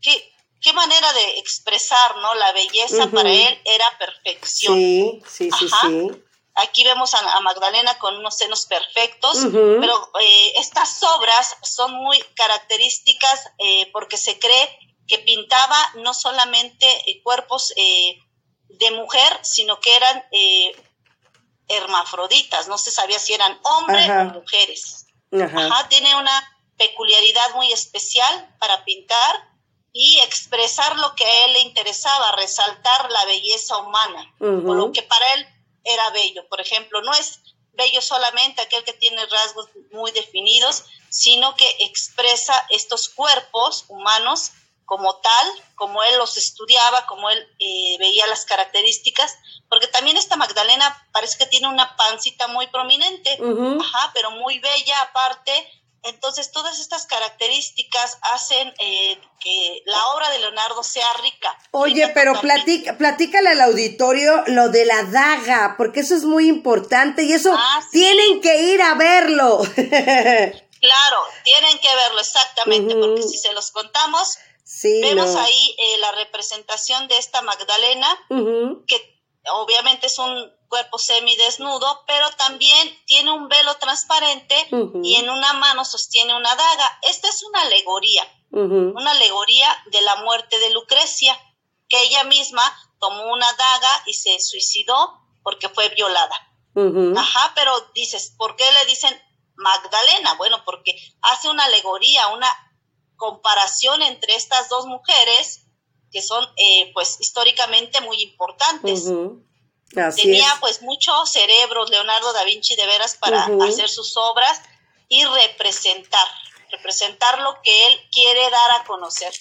qué, qué manera de expresar, ¿no? La belleza para él era perfección. Sí, sí, sí, sí. Aquí vemos a, Magdalena con unos senos perfectos, pero eh, estas obras son muy características eh, porque se cree que pintaba no solamente eh, cuerpos de mujer, sino que eran hermafroditas, no se sabía si eran hombres o mujeres. Ajá. tiene una peculiaridad muy especial para pintar y expresar lo que a él le interesaba, resaltar la belleza humana, o lo que para él era bello. Por ejemplo, no es bello solamente aquel que tiene rasgos muy definidos, sino que expresa estos cuerpos humanos como tal, como él los estudiaba, como él eh, veía las características, porque también esta Magdalena parece que tiene una pancita muy prominente, ajá, pero muy bella aparte. Entonces, todas estas características hacen eh, que la obra de Leonardo sea rica. Oye, pero platica, platícale al auditorio lo de la daga, porque eso es muy importante y eso ah, tienen que ir a verlo. claro, tienen que verlo exactamente, porque si se los contamos, Vemos ahí eh, la representación de esta Magdalena, que obviamente es un cuerpo semidesnudo, pero también tiene un velo transparente y en una mano sostiene una daga. Esta es una alegoría, una alegoría de la muerte de Lucrecia, que ella misma tomó una daga y se suicidó porque fue violada. Ajá, pero dices, ¿por qué le dicen Magdalena? Bueno, porque hace una alegoría, una comparación entre estas dos mujeres que son eh, pues históricamente muy importantes. Tenía pues muchos cerebros Leonardo da Vinci de veras para hacer sus obras y representar, representar lo que él quiere dar a conocer.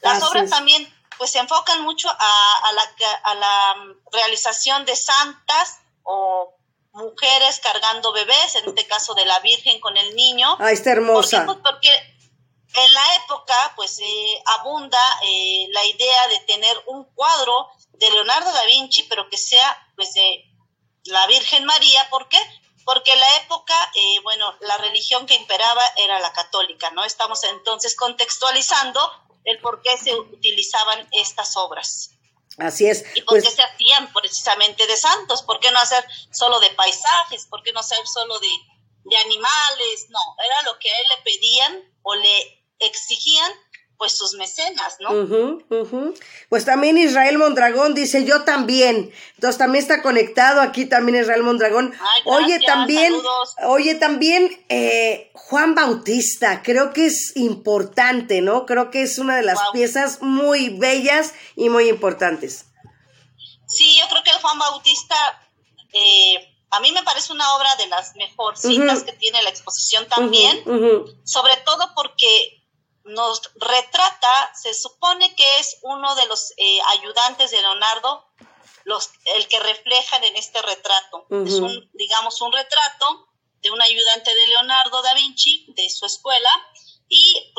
Las obras también pues se enfocan mucho a, la, a la realización de santas o mujeres cargando bebés, en este caso de la Virgen con el niño. Ah, está hermosa. Pues, porque en la época, pues eh, abunda eh, la idea de tener un cuadro de Leonardo da Vinci, pero que sea pues de la Virgen María. ¿Por qué? Porque en la época, eh, bueno, la religión que imperaba era la católica, ¿no? Estamos entonces contextualizando el por qué se utilizaban estas obras. Así es. ¿Y por qué pues se hacían precisamente de santos? ¿Por qué no hacer solo de paisajes? ¿Por qué no hacer solo de, de animales? No, era lo que a él le pedían o le exigían pues sus mecenas, ¿no? Pues también Israel Mondragón dice, yo también. Entonces también está conectado aquí también Israel Mondragón. oye, también, oye, también eh, Juan Bautista, creo que es importante, ¿no? Creo que es una de las piezas muy bellas y muy importantes. Sí, yo creo que el Juan Bautista, eh, a mí me parece una obra de las mejorcitas que tiene la exposición también, sobre todo porque nos retrata, se supone que es uno de los eh, ayudantes de Leonardo, los, el que reflejan en este retrato. Es un, digamos, un retrato de un ayudante de Leonardo da Vinci, de su escuela, y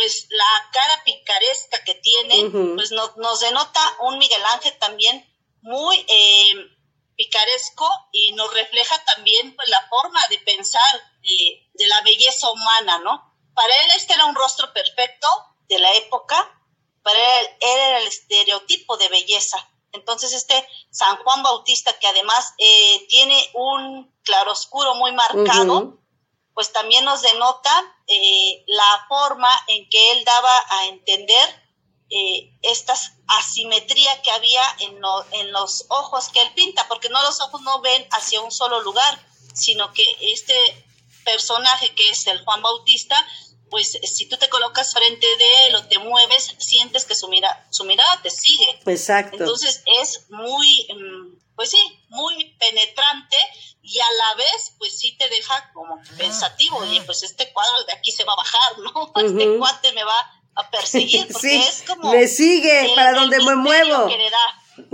cara picaresca que tiene, pues nos denota un Miguel Ángel también muy eh, picaresco y nos refleja también pues, la forma de pensar de, de la belleza humana, ¿no? Para él este era un rostro perfecto de la época, para él, era el estereotipo de belleza. Entonces este San Juan Bautista, que además eh, tiene un claroscuro muy marcado, pues también nos denota eh, la forma en que él daba a entender eh, esta asimetría que había en, en los ojos que él pinta, porque no los ojos no ven hacia un solo lugar, sino que este personaje que es el Juan Bautista pues si tú te colocas frente de él o te mueves, sientes que su, mira, su mirada te sigue. Exacto. Entonces es muy, mm, pues sí, muy penetrante y a la vez, pues sí te deja como pensativo, oye, pues este cuadro de aquí se va a bajar, ¿no? Este cuate me va a perseguir, porque es como... Me sigue para donde me muevo.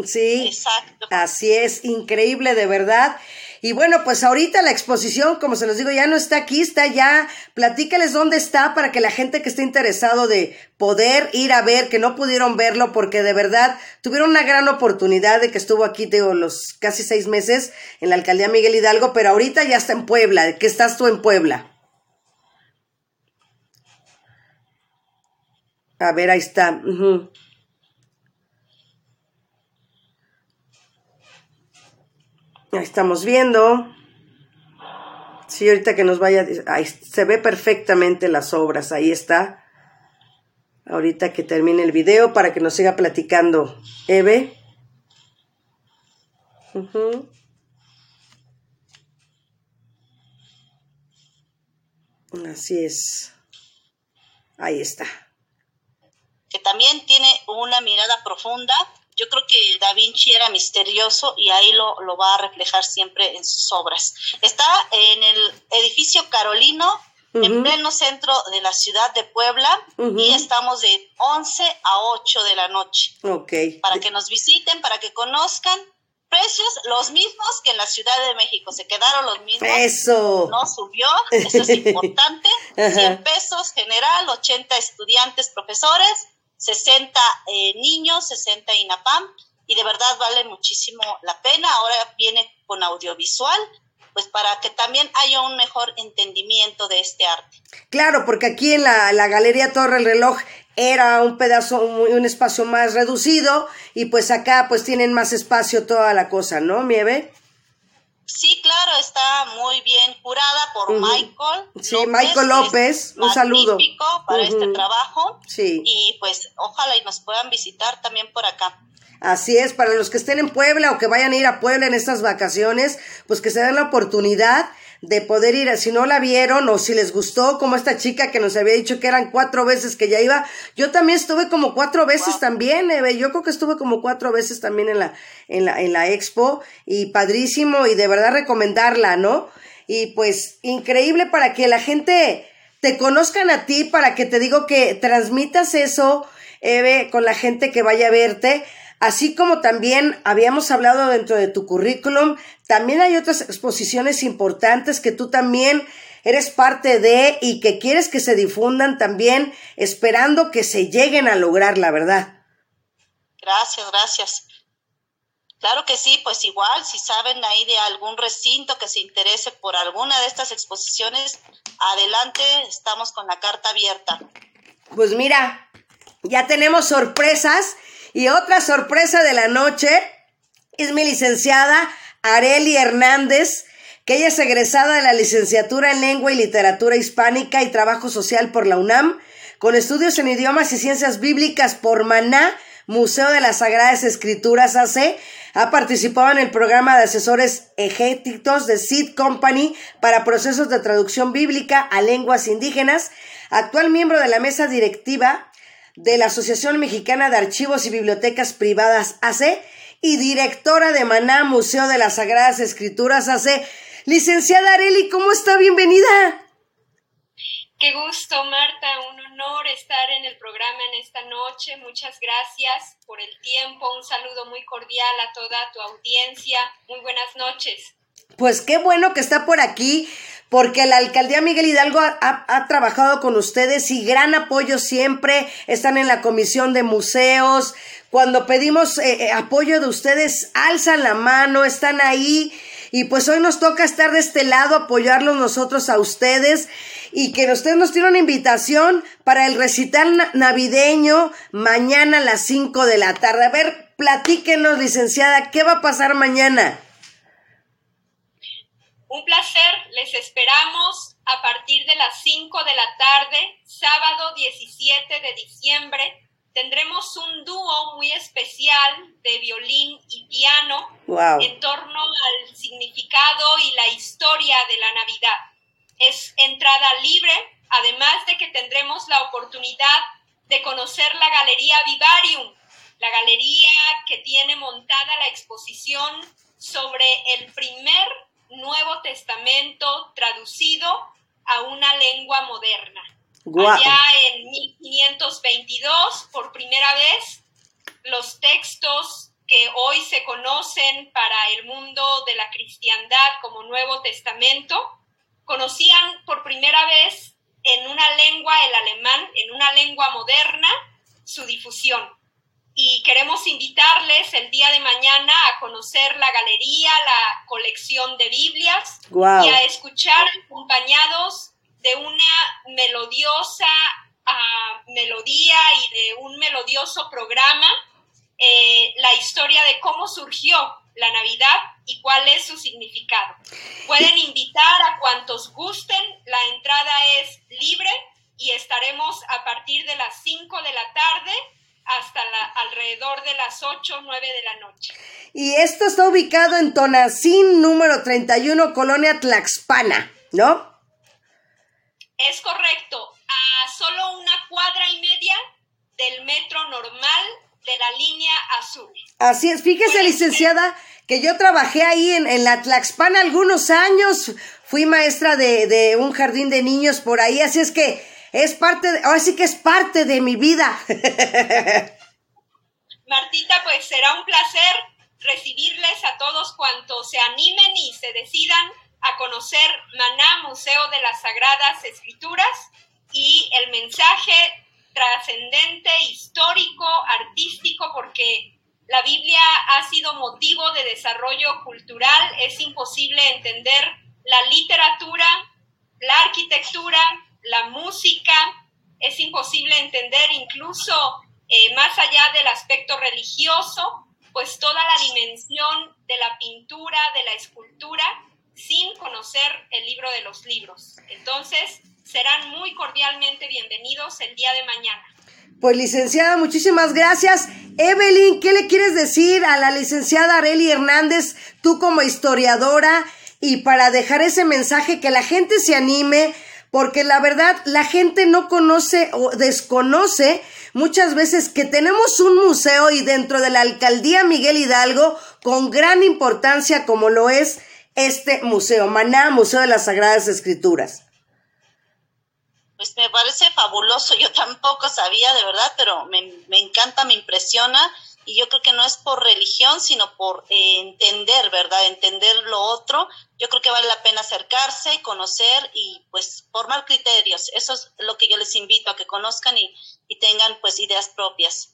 Sí, Exacto. así es, increíble de verdad. Y bueno, pues ahorita la exposición, como se los digo, ya no está aquí, está ya. Platícales dónde está para que la gente que esté interesado de poder ir a ver, que no pudieron verlo, porque de verdad tuvieron una gran oportunidad de que estuvo aquí, digo, los casi seis meses en la alcaldía Miguel Hidalgo, pero ahorita ya está en Puebla, que estás tú en Puebla. A ver, ahí está. Estamos viendo. Sí, ahorita que nos vaya, se ve perfectamente las obras, ahí está. Ahorita que termine el video para que nos siga platicando Eve. Así es. Ahí está. Que también tiene una mirada profunda yo creo que Da Vinci era misterioso y ahí lo, lo va a reflejar siempre en sus obras. Está en el edificio Carolino, en pleno centro de la ciudad de Puebla, y estamos de 11 a 8 de la noche. Ok. Para que nos visiten, para que conozcan. Precios los mismos que en la Ciudad de México, se quedaron los mismos. Eso. No subió, eso es importante. 100 pesos general, 80 estudiantes, profesores 60 eh, niños, 60 INAPAM, y de verdad vale muchísimo la pena. Ahora viene con audiovisual, pues para que también haya un mejor entendimiento de este arte. Claro, porque aquí en la, la Galería Torre el Reloj era un pedazo, un, un, espacio más reducido, y pues acá pues tienen más espacio toda la cosa, ¿no, Mieve? Sí, claro, está muy bien curada por Michael. Sí, Michael López, un saludo. para este trabajo. Sí. Y pues ojalá y nos puedan visitar también por acá. Así es, para los que estén en Puebla o que vayan a ir a Puebla en estas vacaciones, pues que se den la oportunidad de poder ir, si no la vieron o si les gustó, como esta chica que nos había dicho que eran cuatro veces que ya iba, yo también estuve como cuatro veces también, Eve, yo creo que estuve como cuatro veces también en la, en la, en la expo y padrísimo y de verdad recomendarla, ¿no? Y pues increíble para que la gente te conozcan a ti, para que te digo que transmitas eso, Eve, con la gente que vaya a verte Así como también habíamos hablado dentro de tu currículum, también hay otras exposiciones importantes que tú también eres parte de y que quieres que se difundan también, esperando que se lleguen a lograr, la verdad. Gracias, gracias. Claro que sí, pues igual, si saben ahí de algún recinto que se interese por alguna de estas exposiciones, adelante, estamos con la carta abierta. Pues mira, ya tenemos sorpresas y otra sorpresa de la noche es mi licenciada Areli Hernández, que ella es egresada de la licenciatura en Lengua y Literatura Hispánica y Trabajo Social por la UNAM, con estudios en idiomas y ciencias bíblicas por Maná, Museo de las Sagradas Escrituras AC, ha participado en el programa de asesores egéticos de Seed Company para procesos de traducción bíblica a lenguas indígenas, actual miembro de la mesa directiva de la Asociación Mexicana de Archivos y Bibliotecas Privadas AC y directora de Maná Museo de las Sagradas Escrituras AC. Licenciada Areli, ¿cómo está? Bienvenida. Qué gusto, Marta, un honor estar en el programa en esta noche. Muchas gracias por el tiempo. Un saludo muy cordial a toda tu audiencia. Muy buenas noches. Pues qué bueno que está por aquí. Porque la alcaldía Miguel Hidalgo ha, trabajado con ustedes y gran apoyo siempre. Están en la comisión de museos. Cuando pedimos eh, eh, apoyo de ustedes, alzan la mano, están ahí. Y pues hoy nos toca estar de este lado, apoyarlos nosotros a ustedes y que ustedes nos tiene una invitación para el recital navideño mañana a las 5 de la tarde. A ver, platíquenos, licenciada, ¿qué va a pasar mañana? Un placer, les esperamos a partir de las 5 de la tarde, sábado 17 de diciembre. Tendremos un dúo muy especial de violín y piano en torno al significado y la historia de la Navidad. Es entrada libre, además de que tendremos la oportunidad de conocer la Galería Vivarium, la galería que tiene montada la exposición sobre el primer Nuevo Testamento traducido a una lengua moderna. Allá en 1522, por primera vez, los textos que hoy se conocen para el mundo de la cristiandad como Nuevo Testamento, conocían por primera vez en una lengua, el alemán, en una lengua moderna, su difusión y queremos invitarles el día de mañana a conocer la galería, la colección de Biblias y a escuchar acompañados de una melodiosa ah, melodía y de un melodioso programa eh, la historia de cómo surgió la Navidad y cuál es su significado. Pueden invitar a cuantos gusten, la entrada es libre y estaremos a partir de las 5 de la tarde hasta la, alrededor de las 8 o 9 de la noche. Y esto está ubicado en Tonacín, número 31, Colonia Tlaxpana, ¿no? Es correcto, a solo una cuadra y media del metro normal de la línea azul. Así es, fíjese, licenciada, que yo trabajé ahí en, en, la Tlaxpana algunos años, fui maestra de, de un jardín de niños por ahí, así es que es parte, de, ahora sí que es parte de mi vida. Martita, pues será un placer recibirles a todos cuantos se animen y se decidan a conocer Maná, Museo de las Sagradas Escrituras, y el mensaje trascendente, histórico, artístico, porque la Biblia ha sido motivo de desarrollo cultural, es imposible entender la literatura, la arquitectura, la música, es imposible entender incluso eh, más allá del aspecto religioso, pues toda la dimensión de la pintura, de la escultura, sin conocer el libro de los libros. Entonces, serán muy cordialmente bienvenidos el día de mañana. Pues licenciada, muchísimas gracias. Evelyn, ¿qué le quieres decir a la licenciada Areli Hernández, tú como historiadora, y para dejar ese mensaje que la gente se anime porque la verdad la gente no conoce o desconoce muchas veces que tenemos un museo y dentro de la alcaldía Miguel Hidalgo con gran importancia como lo es este museo, Maná, Museo de las Sagradas Escrituras. Pues me parece fabuloso, yo tampoco sabía de verdad, pero me, me encanta, me impresiona y yo creo que no es por religión, sino por eh, entender, ¿verdad? Entender lo otro. Yo creo que vale la pena acercarse, conocer y pues formar criterios. Eso es lo que yo les invito a que conozcan y, y tengan pues ideas propias.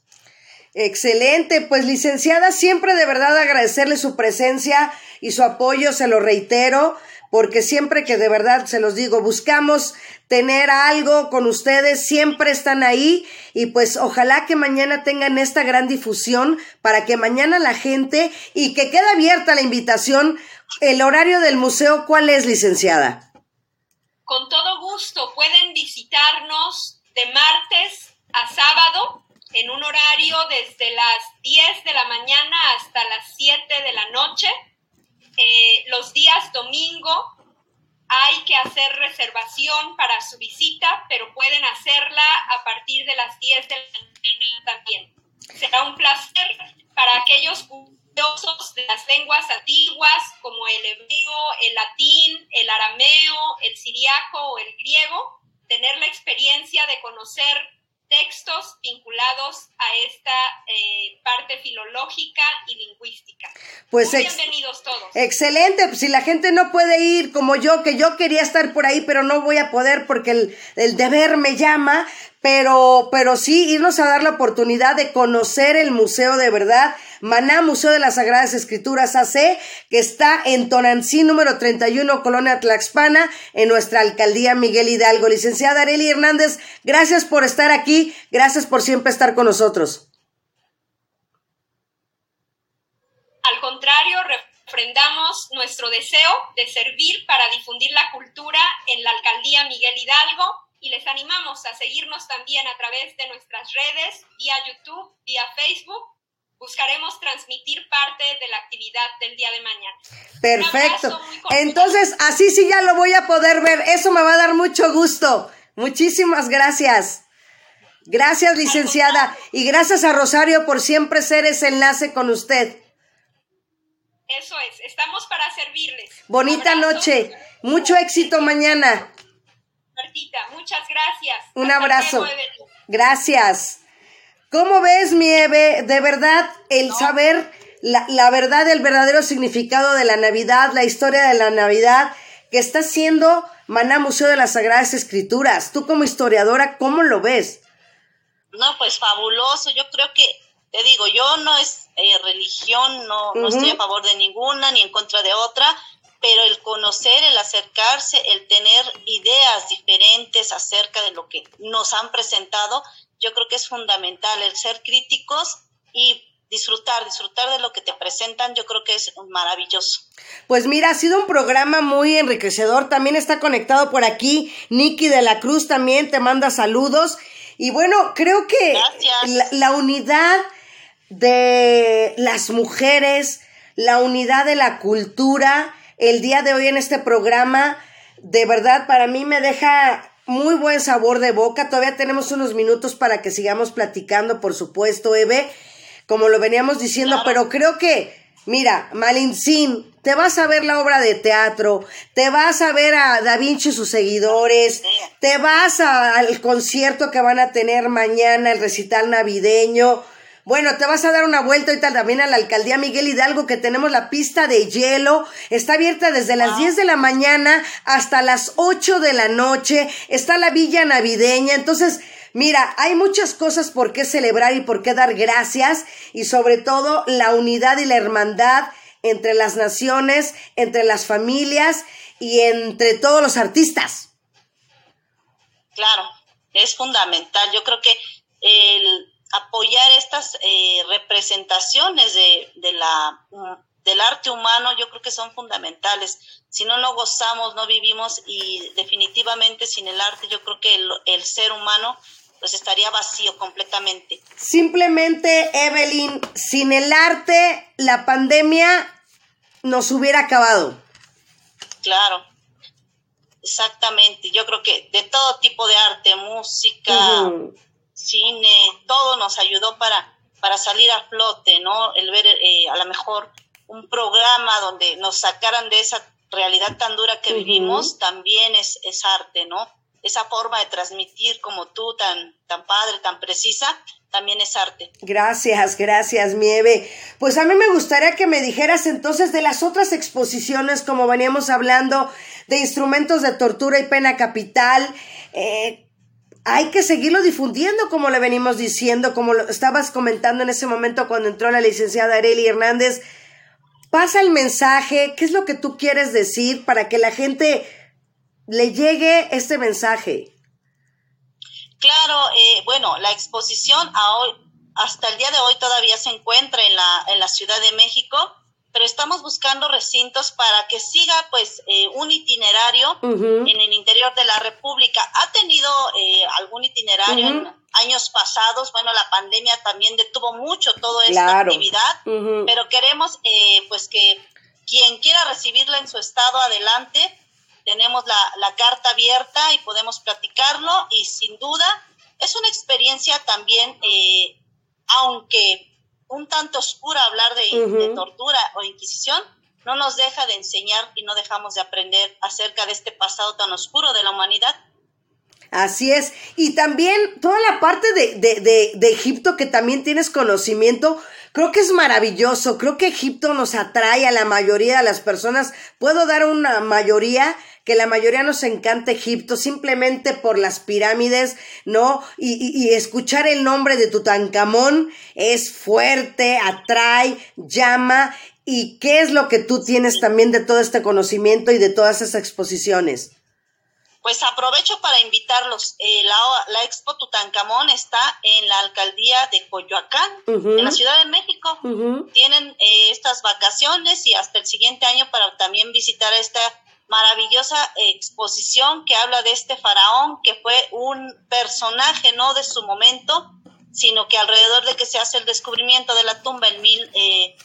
Excelente, pues licenciada, siempre de verdad agradecerle su presencia y su apoyo, se lo reitero porque siempre que de verdad se los digo, buscamos tener algo con ustedes, siempre están ahí y pues ojalá que mañana tengan esta gran difusión para que mañana la gente y que quede abierta la invitación, el horario del museo, ¿cuál es, licenciada? Con todo gusto, pueden visitarnos de martes a sábado en un horario desde las 10 de la mañana hasta las 7 de la noche los días domingo hay que hacer reservación para su visita, pero pueden hacerla a partir de las 10 de la mañana también. Será un placer para aquellos curiosos de las lenguas antiguas como el hebreo, el latín, el arameo, el siriaco o el griego, tener la experiencia de conocer textos vinculados a esta eh, parte filológica y lingüística. Pues Muy bienvenidos todos. Excelente, si la gente no puede ir como yo, que yo quería estar por ahí, pero no voy a poder porque el, el deber me llama, pero, pero sí irnos a dar la oportunidad de conocer el museo de verdad, Maná, Museo de las Sagradas Escrituras AC, que está en Tonancí número 31, Colonia Tlaxpana, en nuestra alcaldía Miguel Hidalgo. Licenciada Areli Hernández, gracias por estar aquí, gracias por siempre estar con nosotros. Al contrario, refrendamos nuestro deseo de servir para difundir la cultura en la alcaldía Miguel Hidalgo y les animamos a seguirnos también a través de nuestras redes, vía YouTube, vía Facebook. Buscaremos transmitir parte de la actividad del día de mañana. Perfecto. Entonces, así sí ya lo voy a poder ver. Eso me va a dar mucho gusto. Muchísimas gracias. Gracias, licenciada. Y gracias a Rosario por siempre ser ese enlace con usted. Eso es, estamos para servirles. Bonita noche. Mucho éxito mañana. Martita, muchas gracias. Un abrazo. Gracias. ¿Cómo ves, mi Eve? De verdad, el saber la, la, verdad, el verdadero significado de la Navidad, la historia de la Navidad, que está haciendo Maná Museo de las Sagradas Escrituras. Tú como historiadora, ¿cómo lo ves? No, pues fabuloso. Yo creo que, te digo, yo no es eh, religión, no, uh -huh. no estoy a favor de ninguna ni en contra de otra, pero el conocer, el acercarse, el tener ideas diferentes acerca de lo que nos han presentado, yo creo que es fundamental el ser críticos y disfrutar, disfrutar de lo que te presentan, yo creo que es maravilloso. Pues mira, ha sido un programa muy enriquecedor, también está conectado por aquí Nicky de la Cruz, también te manda saludos. Y bueno, creo que la, la unidad de las mujeres, la unidad de la cultura, el día de hoy en este programa, de verdad para mí me deja muy buen sabor de boca. Todavía tenemos unos minutos para que sigamos platicando, por supuesto, Eve, como lo veníamos diciendo, pero creo que, mira, Malintzin, te vas a ver la obra de teatro, te vas a ver a Da Vinci y sus seguidores, te vas a, al concierto que van a tener mañana, el recital navideño. Bueno, te vas a dar una vuelta ahorita también a la alcaldía Miguel Hidalgo, que tenemos la pista de hielo. Está abierta desde las 10 de la mañana hasta las 8 de la noche. Está la villa navideña. Entonces, mira, hay muchas cosas por qué celebrar y por qué dar gracias. Y sobre todo, la unidad y la hermandad entre las naciones, entre las familias y entre todos los artistas. Claro, es fundamental. Yo creo que el apoyar estas eh, representaciones de, de la, del arte humano yo creo que son fundamentales. Si no, no gozamos, no vivimos y definitivamente sin el arte yo creo que el, el ser humano pues estaría vacío completamente. Simplemente, Evelyn, sin el arte la pandemia nos hubiera acabado. Claro, exactamente. Yo creo que de todo tipo de arte, música, uh -huh cine, todo nos ayudó para, para salir a flote, ¿no? El ver eh, a lo mejor un programa donde nos sacaran de esa realidad tan dura que uh -huh. vivimos, también es, es arte, ¿no? Esa forma de transmitir como tú, tan, tan padre, tan precisa, también es arte. Gracias, gracias, Mieve. Pues a mí me gustaría que me dijeras entonces de las otras exposiciones, como veníamos hablando, de instrumentos de tortura y pena capital, eh, hay que seguirlo difundiendo, como le venimos diciendo, como lo estabas comentando en ese momento cuando entró la licenciada Areli Hernández. Pasa el mensaje, ¿qué es lo que tú quieres decir para que la gente le llegue este mensaje? Claro, eh, bueno, la exposición a hoy, hasta el día de hoy todavía se encuentra en la, en la Ciudad de México pero estamos buscando recintos para que siga pues eh, un itinerario uh -huh. en el interior de la República. Ha tenido eh, algún itinerario uh -huh. en años pasados, bueno, la pandemia también detuvo mucho toda esta claro. actividad, uh -huh. pero queremos eh, pues que quien quiera recibirla en su estado adelante, tenemos la, la carta abierta y podemos platicarlo y sin duda es una experiencia también, eh, aunque un tanto oscura hablar de, uh -huh. de, tortura o inquisición, no nos deja de enseñar y no dejamos de aprender acerca de este pasado tan oscuro de la humanidad. Así es. Y también toda la parte de, de, de, de, Egipto que también tienes conocimiento, creo que es maravilloso. Creo que Egipto nos atrae a la mayoría de las personas. Puedo dar una mayoría que la mayoría nos encanta Egipto simplemente por las pirámides, ¿no? Y, y, y escuchar el nombre de Tutankamón es fuerte, atrae, llama. ¿Y qué es lo que tú tienes también de todo este conocimiento y de todas esas exposiciones? Pues aprovecho para invitarlos. Eh, la, la, Expo Tutankamón está en la alcaldía de Coyoacán, uh -huh. en la Ciudad de México. Uh -huh. Tienen eh, estas vacaciones y hasta el siguiente año para también visitar esta maravillosa exposición que habla de este faraón que fue un personaje no de su momento, sino que alrededor de que se hace el descubrimiento de la tumba en mil, eh,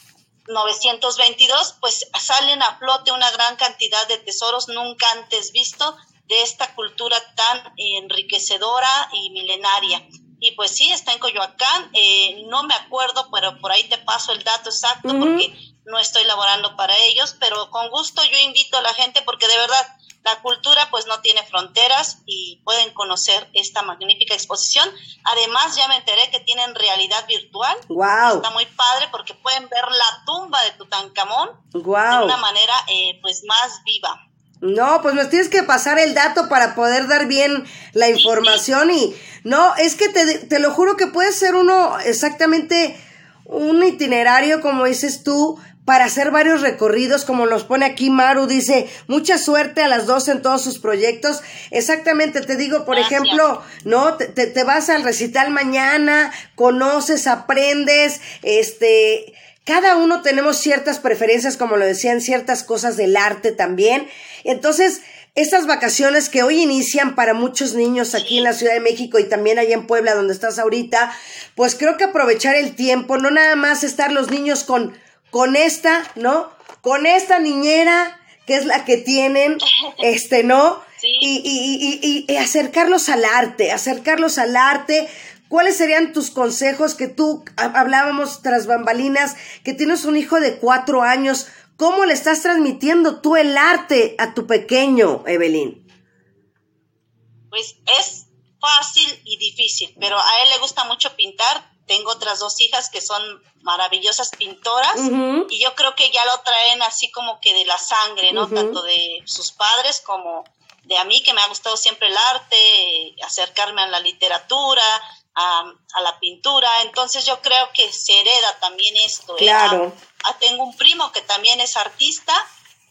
922, pues salen a flote una gran cantidad de tesoros nunca antes visto de esta cultura tan enriquecedora y milenaria. Y pues sí, está en Coyoacán, eh, no me acuerdo, pero por ahí te paso el dato exacto uh -huh. porque no estoy laborando para ellos, pero con gusto yo invito a la gente porque de verdad la cultura pues no tiene fronteras y pueden conocer esta magnífica exposición. Además ya me enteré que tienen realidad virtual. Wow. Está muy padre porque pueden ver la tumba de Tutankamón wow. de una manera eh, pues más viva. No, pues nos tienes que pasar el dato para poder dar bien la información y no, es que te, te lo juro que puede ser uno exactamente un itinerario, como dices tú, para hacer varios recorridos, como los pone aquí Maru, dice, mucha suerte a las dos en todos sus proyectos. Exactamente, te digo, por Gracias. ejemplo, ¿no? Te, te, te, vas al recital mañana, conoces, aprendes, este, cada uno tenemos ciertas preferencias, como lo decían, ciertas cosas del arte también. Entonces, estas vacaciones que hoy inician para muchos niños aquí en la Ciudad de México y también allá en Puebla, donde estás ahorita, pues creo que aprovechar el tiempo, no nada más estar los niños con, con esta, ¿no? Con esta niñera, que es la que tienen, este, ¿no? Sí. Y, y, y, y, acercarlos al arte, acercarlos al arte. ¿Cuáles serían tus consejos que tú hablábamos tras bambalinas, que tienes un hijo de cuatro años? ¿Cómo le estás transmitiendo tú el arte a tu pequeño, Evelyn? Pues es fácil y difícil, pero a él le gusta mucho pintar. Tengo otras dos hijas que son maravillosas pintoras uh -huh. y yo creo que ya lo traen así como que de la sangre, ¿no? Uh -huh. Tanto de sus padres como de a mí, que me ha gustado siempre el arte, acercarme a la literatura, a, a la pintura. Entonces yo creo que se hereda también esto. Claro. ¿eh? Ah, tengo un primo que también es artista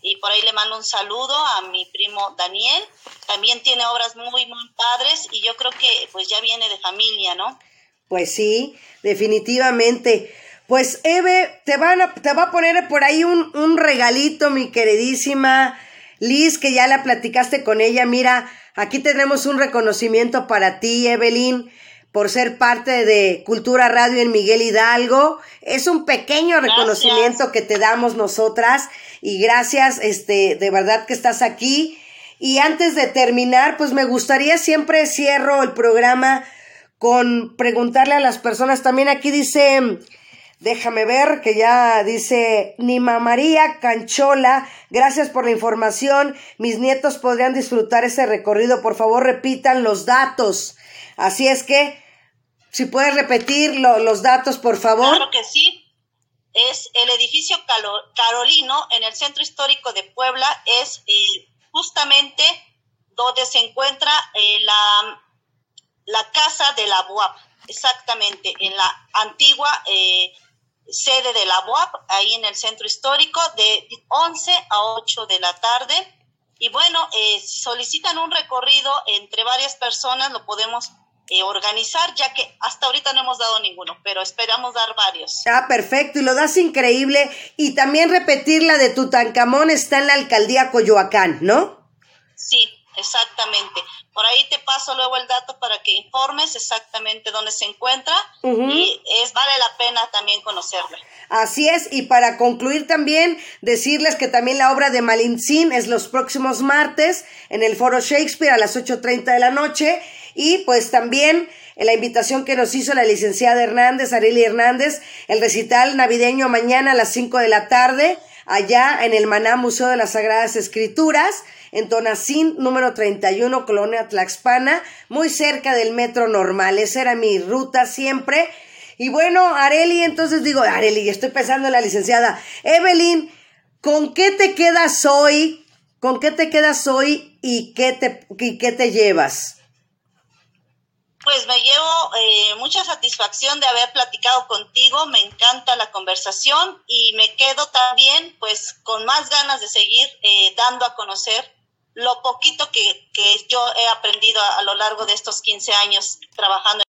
y por ahí le mando un saludo a mi primo Daniel. También tiene obras muy, muy padres y yo creo que pues ya viene de familia, ¿no? Pues sí, definitivamente. Pues Eve, te, van a, te va a poner por ahí un, un regalito, mi queridísima Liz, que ya la platicaste con ella. Mira, aquí tenemos un reconocimiento para ti, Evelyn por ser parte de Cultura Radio en Miguel Hidalgo. Es un pequeño gracias. reconocimiento que te damos nosotras y gracias, este, de verdad que estás aquí. Y antes de terminar, pues me gustaría siempre cierro el programa con preguntarle a las personas. También aquí dice, déjame ver que ya dice Nima María Canchola, gracias por la información. Mis nietos podrían disfrutar ese recorrido. Por favor, repitan los datos. Así es que si puedes repetir lo, los datos, por favor. Claro que sí. Es el edificio Carolino en el centro histórico de Puebla. Es eh, justamente donde se encuentra eh, la, la casa de la BUAP. Exactamente, en la antigua eh, sede de la BUAP, ahí en el centro histórico, de 11 a 8 de la tarde. Y bueno, si solicitan un recorrido entre varias personas, lo podemos eh, organizar, ya que hasta ahorita no hemos dado ninguno, pero esperamos dar varios. Ah, perfecto, y lo das increíble. Y también repetir la de Tutankamón está en la alcaldía Coyoacán, ¿no? Sí, exactamente. Por ahí te paso luego el dato para que informes exactamente dónde se encuentra uh -huh. y es vale la pena también conocerla. Así es, y para concluir también decirles que también la obra de Malintzin es los próximos martes en el Foro Shakespeare a las 8.30 de la noche y pues también la invitación que nos hizo la licenciada Hernández, Arely Hernández, el recital navideño mañana a las 5 de la tarde, allá en el Maná Museo de las Sagradas Escrituras, en Tonacín, número 31, Colonia Tlaxpana, muy cerca del metro normal. Esa era mi ruta siempre. Y bueno, Areli, entonces digo, Areli, estoy pensando en la licenciada. Evelyn, ¿con qué te quedas hoy? ¿Con qué te quedas hoy y qué te, qué te llevas? Pues me llevo eh, mucha satisfacción de haber platicado contigo, me encanta la conversación y me quedo también pues con más ganas de seguir eh, dando a conocer lo poquito que, que yo he aprendido a, a, lo largo de estos 15 años trabajando